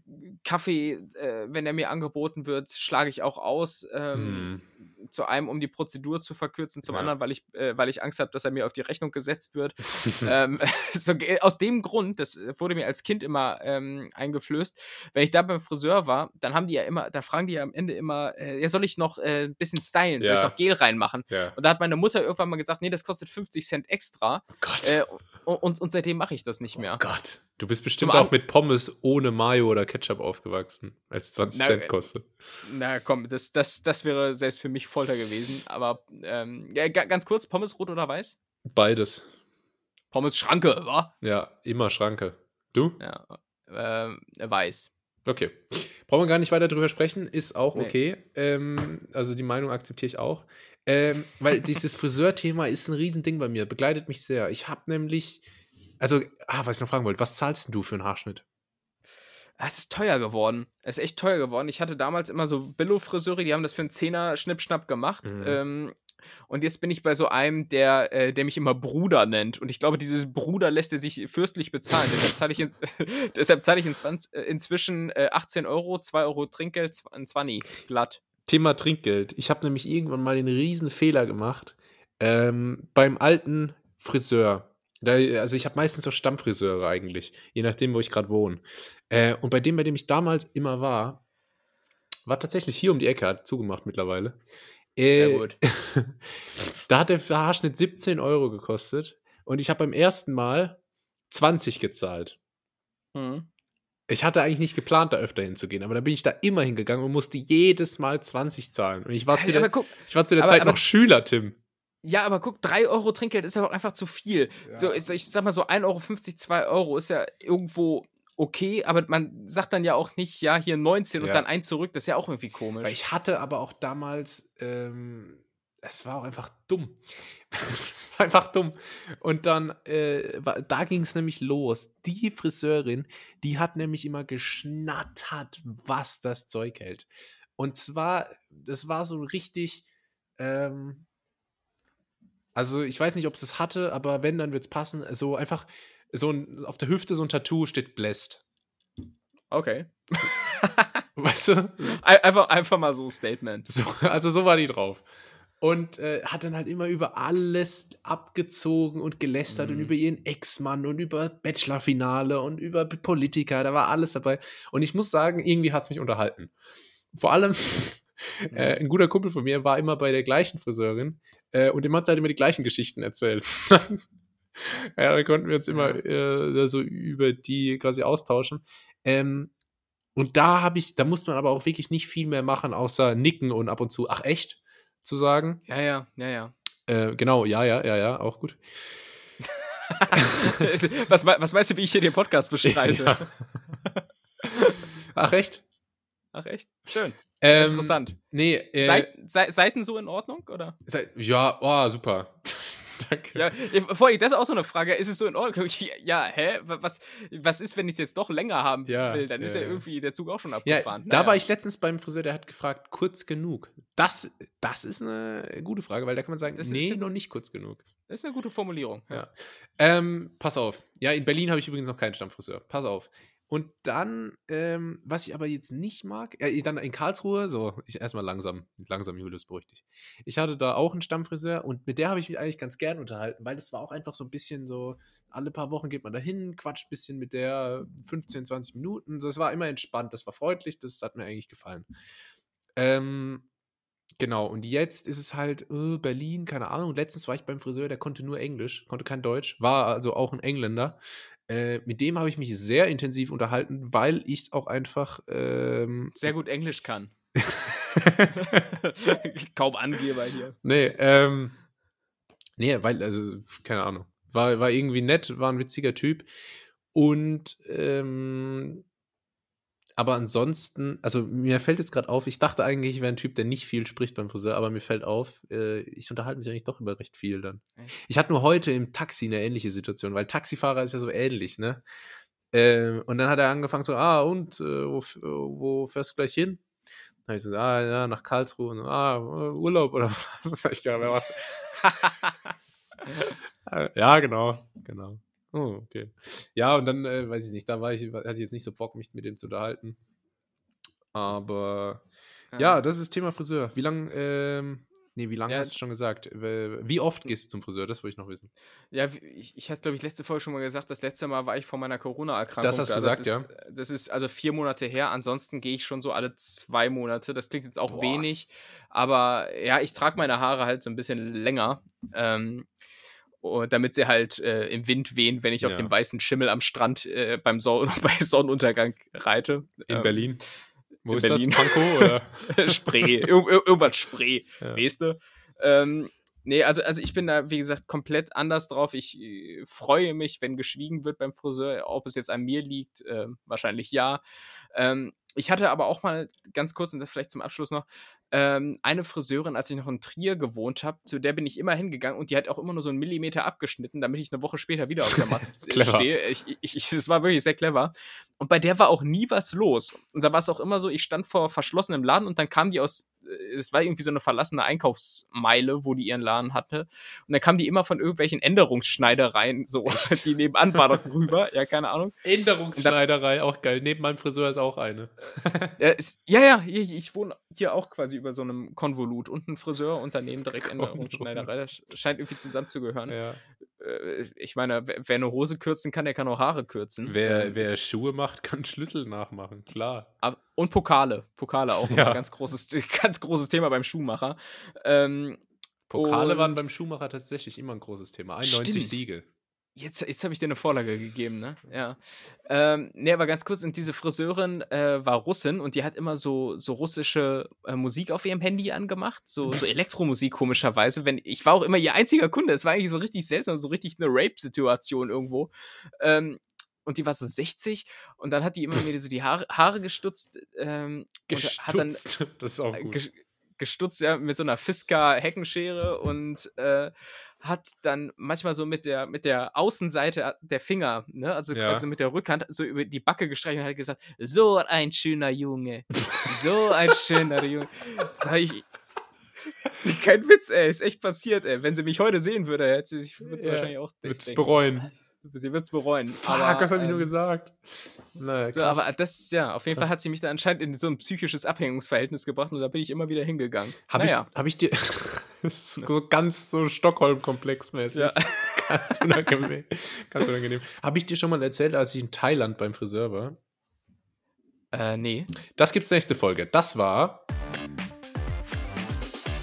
Kaffee, äh, wenn er mir angeboten wird, schlage ich auch aus. Ähm, mhm. Zu einem, um die Prozedur zu verkürzen, zum ja. anderen, weil ich, äh, weil ich Angst habe, dass er mir auf die Rechnung gesetzt wird. ähm, so, aus dem Grund, das wurde mir als Kind immer ähm, eingeflößt, wenn ich da beim Friseur war, dann haben die ja immer, da fragen die ja am Ende immer, äh, ja, soll ich noch äh, ein bisschen stylen, soll ja. ich noch Gel reinmachen? Ja. Und da hat meine Mutter irgendwann mal gesagt, nee, das kostet 50 Cent extra. Oh Gott. Äh, und, und seitdem mache ich das nicht mehr. Oh Gott. Du bist bestimmt auch mit Pommes ohne Mayo oder Ketchup aufgewachsen, als 20 na, Cent kostet. Na komm, das, das, das wäre selbst für mich Folter gewesen. Aber ähm, ja, ganz kurz, Pommes rot oder weiß? Beides. Pommes Schranke, wa? Ja, immer Schranke. Du? Ja, ähm, weiß. Okay. Brauchen wir gar nicht weiter drüber sprechen, ist auch Nee. okay. Ähm, also die Meinung akzeptiere ich auch. Ähm, weil dieses Friseur-Thema ist ein Riesending bei mir, begleitet mich sehr. Ich habe nämlich, also, ah, was ich noch fragen wollte, was zahlst du für einen Haarschnitt? Es ist teuer geworden. Es ist echt teuer geworden. Ich hatte damals immer so Billo-Friseure, die haben das für einen Zehner Schnippschnapp gemacht. Mhm. Ähm, und jetzt bin ich bei so einem, der, äh, der mich immer Bruder nennt. Und ich glaube, dieses Bruder lässt er sich fürstlich bezahlen. Deshalb zahle ich, in, deshalb zahle ich in 20, äh, inzwischen äh, 18 Euro, 2 Euro Trinkgeld, zw- ein 20 glatt. Thema Trinkgeld. Ich habe nämlich irgendwann mal den riesen Fehler gemacht ähm, beim alten Friseur. Also ich habe meistens so Stammfriseure eigentlich, je nachdem, wo ich gerade wohne. Äh, und bei dem, bei dem ich damals immer war, war tatsächlich hier um die Ecke, hat zugemacht mittlerweile. Sehr Äh, gut. da hat der Haarschnitt 17 Euro gekostet und ich habe beim ersten Mal 20 gezahlt. Mhm. Ich hatte eigentlich nicht geplant, da öfter hinzugehen, aber da bin ich da immer hingegangen und musste jedes Mal 20 zahlen. Und ich war zu aber der, guck, ich war zu der aber- Zeit aber- noch Schüler, Tim. Ja, aber guck, 3 Euro Trinkgeld ist ja auch einfach zu viel. So, ich, ich sag mal so 1,50 Euro, 2 Euro ist ja irgendwo okay, aber man sagt dann ja auch nicht, ja, hier 19 und Ja. dann ein zurück, das ist ja auch irgendwie komisch. Weil ich hatte aber auch damals, ähm, es war auch einfach dumm. es war einfach dumm. Und dann, äh, da ging es nämlich los. Die Friseurin, die hat nämlich immer geschnattert, was das Zeug hält. Und zwar, das war so richtig, ähm, also ich weiß nicht, ob es es hatte, aber wenn, dann wird es passen. So einfach, so ein, auf der Hüfte so ein Tattoo steht Blessed. okay. Weißt du? Ein- Einfach, einfach mal so Statement. So, also so war die drauf. Und äh, hat dann halt immer über alles abgezogen und gelästert und Mhm. über ihren Ex-Mann und über Bachelor-Finale und über Politiker, da war alles dabei. Und ich muss sagen, irgendwie hat es mich unterhalten. Vor allem, äh, ein guter Kumpel von mir war immer bei der gleichen Friseurin äh, und dem hat sie halt immer die gleichen Geschichten erzählt. ja, da konnten wir uns immer äh, so über die quasi austauschen. Ähm, und da habe ich, da musste man aber auch wirklich nicht viel mehr machen, außer nicken und ab und zu, ach echt, zu sagen. Ja, ja, ja, ja. Äh, genau, ja, ja, ja, ja, auch gut. was, was meinst du, wie ich hier den Podcast bestreite? Ja. Ach echt? Ach, echt? Schön. Ähm, Interessant. Nee, äh, Seit, Sei- Seiten so in Ordnung, oder? ja, oh, super. Danke. Ja, vor allem, das ist auch so eine Frage. Ist es so in Ordnung? Ja, hä? Was, was ist, wenn ich es jetzt doch länger haben Ja, will? Dann ist ja, ja ja. irgendwie der Zug auch schon abgefahren. da Naja. war ich letztens beim Friseur, der hat gefragt, kurz genug. Das, das ist eine gute Frage, weil da kann man sagen, Das ist nee, eine- noch nicht kurz genug. Das ist eine gute Formulierung. Ja. Ähm, pass auf. Ja, in Berlin habe ich übrigens noch keinen Stammfriseur. Pass auf. Und dann, ähm, was ich aber jetzt nicht mag, äh, dann in Karlsruhe, so, ich erstmal langsam, langsam, Julius, beruhig dich. Ich hatte da auch einen Stammfriseur und mit der habe ich mich eigentlich ganz gern unterhalten, weil das war auch einfach so ein bisschen so, alle paar Wochen geht man da hin, quatscht ein bisschen mit der 15, 20 Minuten. So, es war immer entspannt, das war freundlich, das hat mir eigentlich gefallen. Ähm, Genau, und jetzt ist es halt äh, Berlin, keine Ahnung. Letztens war ich beim Friseur, der konnte nur Englisch, konnte kein Deutsch, war also auch ein Engländer. Äh, mit dem habe ich mich sehr intensiv unterhalten, weil ich es auch einfach. Ähm, Sehr gut Englisch kann. Kaum Angeber hier. nee, ähm, nee, weil, also, keine Ahnung. War, war irgendwie nett, war ein witziger Typ. Und, ähm, aber ansonsten, also mir fällt jetzt gerade auf, ich dachte eigentlich, ich wäre ein Typ, der nicht viel spricht beim Friseur, aber mir fällt auf, äh, ich unterhalte mich eigentlich doch über recht viel dann. Echt? Ich hatte nur heute im Taxi eine ähnliche Situation, weil Taxifahrer ist ja so ähnlich, ne? Ähm, und dann hat er angefangen so, ah, und äh, wo, äh, wo fährst du gleich hin? Dann habe ich so, ah, ja, nach Karlsruhe. Und, ah, äh, Urlaub oder was? Sag ich nicht. Äh, Ja, genau, genau. Oh, okay. Ja, und dann, äh, weiß ich nicht, da war ich, hatte ich jetzt nicht so Bock, mich mit dem zu unterhalten. Aber ja, das ist Thema Friseur. Wie lang, ähm, nee, wie lange Ja. hast du schon gesagt? Wie oft gehst du zum Friseur? Das wollte ich noch wissen. Ja, ich, ich hatte, glaube ich, letzte Folge schon mal gesagt, das letzte Mal war ich vor meiner Corona-Erkrankung. Das hast du da. gesagt, ist, Das ist also vier Monate her. Ansonsten gehe ich schon so alle zwei Monate. Das klingt jetzt auch Boah. wenig. Aber ja, ich trage meine Haare halt so ein bisschen länger. Ähm, damit sie halt äh, im Wind wehen, wenn ich auf Ja. dem weißen Schimmel am Strand äh, beim Son bei Sonnenuntergang reite. In Ähm, Berlin. Wo in ist Berlin. das? Pankow oder? Spree, Ir ir irgendwas Spree, Ja. weißt du? Ähm, Nee, also, also ich bin da, wie gesagt, komplett anders drauf. Ich äh, freue mich, wenn geschwiegen wird beim Friseur. Ob es jetzt an mir liegt, äh, wahrscheinlich ja. Ähm, ich hatte aber auch mal ganz kurz und das vielleicht zum Abschluss noch ähm, eine Friseurin, als ich noch in Trier gewohnt habe, zu der bin ich immer hingegangen und die hat auch immer nur so einen Millimeter abgeschnitten, damit ich eine Woche später wieder auf der Matte stehe. Ich, ich, ich, das war wirklich sehr clever. Und bei der war auch nie was los. Und da war es auch immer so, ich stand vor verschlossenem Laden und dann kam die aus, es war irgendwie so eine verlassene Einkaufsmeile, wo die ihren Laden hatte. Und dann kam die immer von irgendwelchen Änderungsschneidereien, so, die nebenan war doch rüber, ja, keine Ahnung. Änderungsschneiderei, auch geil. Neben meinem Friseur ist auch eine. ja, ist, ja, ja, ich, ich wohne hier auch quasi über so einem Konvolut und ein Friseur und daneben direkt Änderungsschneiderei. Das scheint irgendwie zusammenzugehören. Ja. Äh, ich meine, wer eine Hose kürzen kann, der kann auch Haare kürzen. Wer, ähm, wer Schuhe macht, kann Schlüssel nachmachen, klar. Und Pokale. Pokale auch ja. ein ganz großes, ganz großes Thema beim Schuhmacher. Ähm, Pokale waren beim Schuhmacher tatsächlich immer ein großes Thema. 91 stimmt. Siege. Jetzt, jetzt habe ich dir eine Vorlage gegeben, ne? Ja. Ähm, ne, aber ganz kurz, und diese Friseurin äh, war Russin und die hat immer so, so russische äh, Musik auf ihrem Handy angemacht, so, so Elektromusik komischerweise. Wenn, ich war auch immer ihr einziger Kunde, es war eigentlich so richtig seltsam, so richtig eine Rape-Situation irgendwo. Ähm, und die war so 60 und dann hat die immer mir so die Haare, Haare gestutzt. Ähm, gestutzt, hat dann, das ist auch gut. Gestutzt, ja, mit so einer Fisker-Heckenschere und äh, hat dann manchmal so mit der, mit der Außenseite der Finger, ne, also ja. quasi mit der Rückhand, so über die Backe gestreichelt und hat gesagt, so ein schöner Junge, so ein schöner Junge. Sag ich, kein Witz, ey, ist echt passiert, ey. Wenn sie mich heute sehen würde, hätte sie sich ja. wahrscheinlich auch Wird es bereuen. Sie wird es bereuen. Fuck, aber, was habe ich nur ähm, gesagt? Naja, so, aber das, ja, auf jeden krass. Fall hat sie mich da anscheinend in so ein psychisches Abhängungsverhältnis gebracht und da bin ich immer wieder hingegangen. Habe naja. ich, hab ich dir. so ganz so Stockholm-Komplex-mäßig. Ja. Ganz unangenehm. ganz unangenehm. Habe ich dir schon mal erzählt, als ich in Thailand beim Friseur war? Äh, nee. Das gibt's nächste Folge. Das war.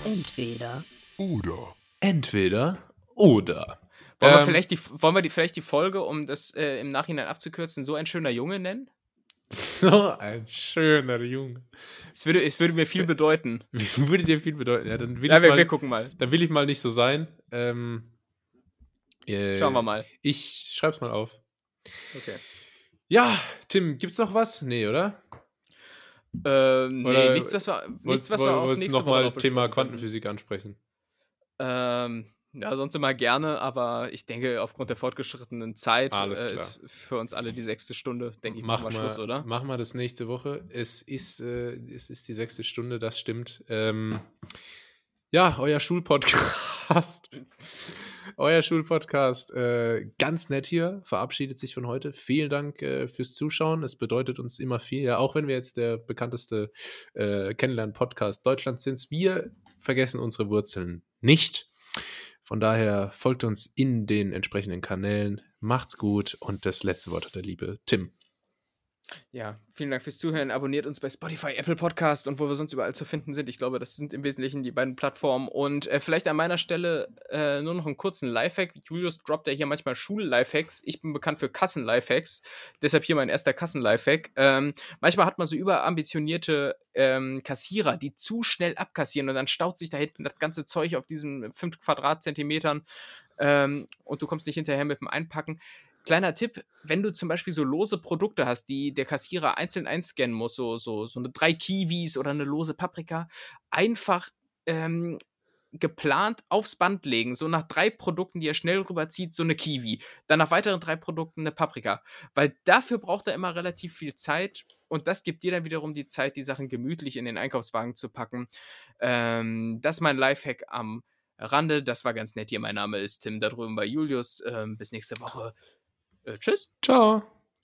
Entweder. Oder. Entweder oder. Wollen, ähm, wir, vielleicht die, wollen wir die, vielleicht die Folge, um das äh, im Nachhinein abzukürzen, so ein schöner Junge nennen? So ein schöner Junge. Es würde, es würde mir viel bedeuten. Würde dir viel bedeuten. Ja, dann will ja, ich wir, mal, wir gucken mal. Dann will ich mal nicht so sein. Ähm, äh, Schauen wir mal. Ich schreib's mal auf. Okay. Ja, Tim, gibt's noch was? Nee, oder? Ähm, nee, nichts, was wir, nichts, was wir auch nächste noch mal Thema Quantenphysik ansprechen? Ähm, ja, sonst immer gerne, aber ich denke, aufgrund der fortgeschrittenen Zeit äh, ist für uns alle die sechste Stunde, denke ich, machen wir Schluss, oder? Machen wir das nächste Woche. Es ist, äh, es ist die sechste Stunde, das stimmt. Ähm, ja, euer Schulpodcast. euer Schulpodcast. Äh, ganz nett hier, verabschiedet sich von heute. Vielen Dank äh, fürs Zuschauen. Es bedeutet uns immer viel. Ja, auch wenn wir jetzt der bekannteste äh, Kennenlernen-Podcast Deutschlands sind, wir vergessen unsere Wurzeln nicht. Von daher folgt uns in den entsprechenden Kanälen. Macht's gut und das letzte Wort hat der liebe Tim. Ja, vielen Dank fürs Zuhören. Abonniert uns bei Spotify, Apple Podcast und wo wir sonst überall zu finden sind. Ich glaube, das sind im Wesentlichen die beiden Plattformen. Und äh, vielleicht an meiner Stelle äh, nur noch einen kurzen Lifehack. Julius droppt ja hier manchmal Schul-Lifehacks. Ich bin bekannt für Kassen-Lifehacks. Deshalb hier mein erster Kassen-Lifehack. Ähm, manchmal hat man so überambitionierte ähm, Kassierer, die zu schnell abkassieren und dann staut sich da hinten das ganze Zeug auf diesen 5 Quadratzentimetern ähm, und du kommst nicht hinterher mit dem Einpacken Kleiner Tipp, wenn du zum Beispiel so lose Produkte hast, die der Kassierer einzeln einscannen muss, so, so, so eine drei Kiwis oder eine lose Paprika, einfach ähm, geplant aufs Band legen. So nach drei Produkten, die er schnell rüberzieht, so eine Kiwi. Dann nach weiteren drei Produkten eine Paprika. Weil dafür braucht er immer relativ viel Zeit und das gibt dir dann wiederum die Zeit, die Sachen gemütlich in den Einkaufswagen zu packen. Ähm, das ist mein Lifehack am Rande. Das war ganz nett hier. Mein Name ist Tim, da drüben bei Julius. Ähm, bis nächste Woche. Äh, tschüss. Ciao.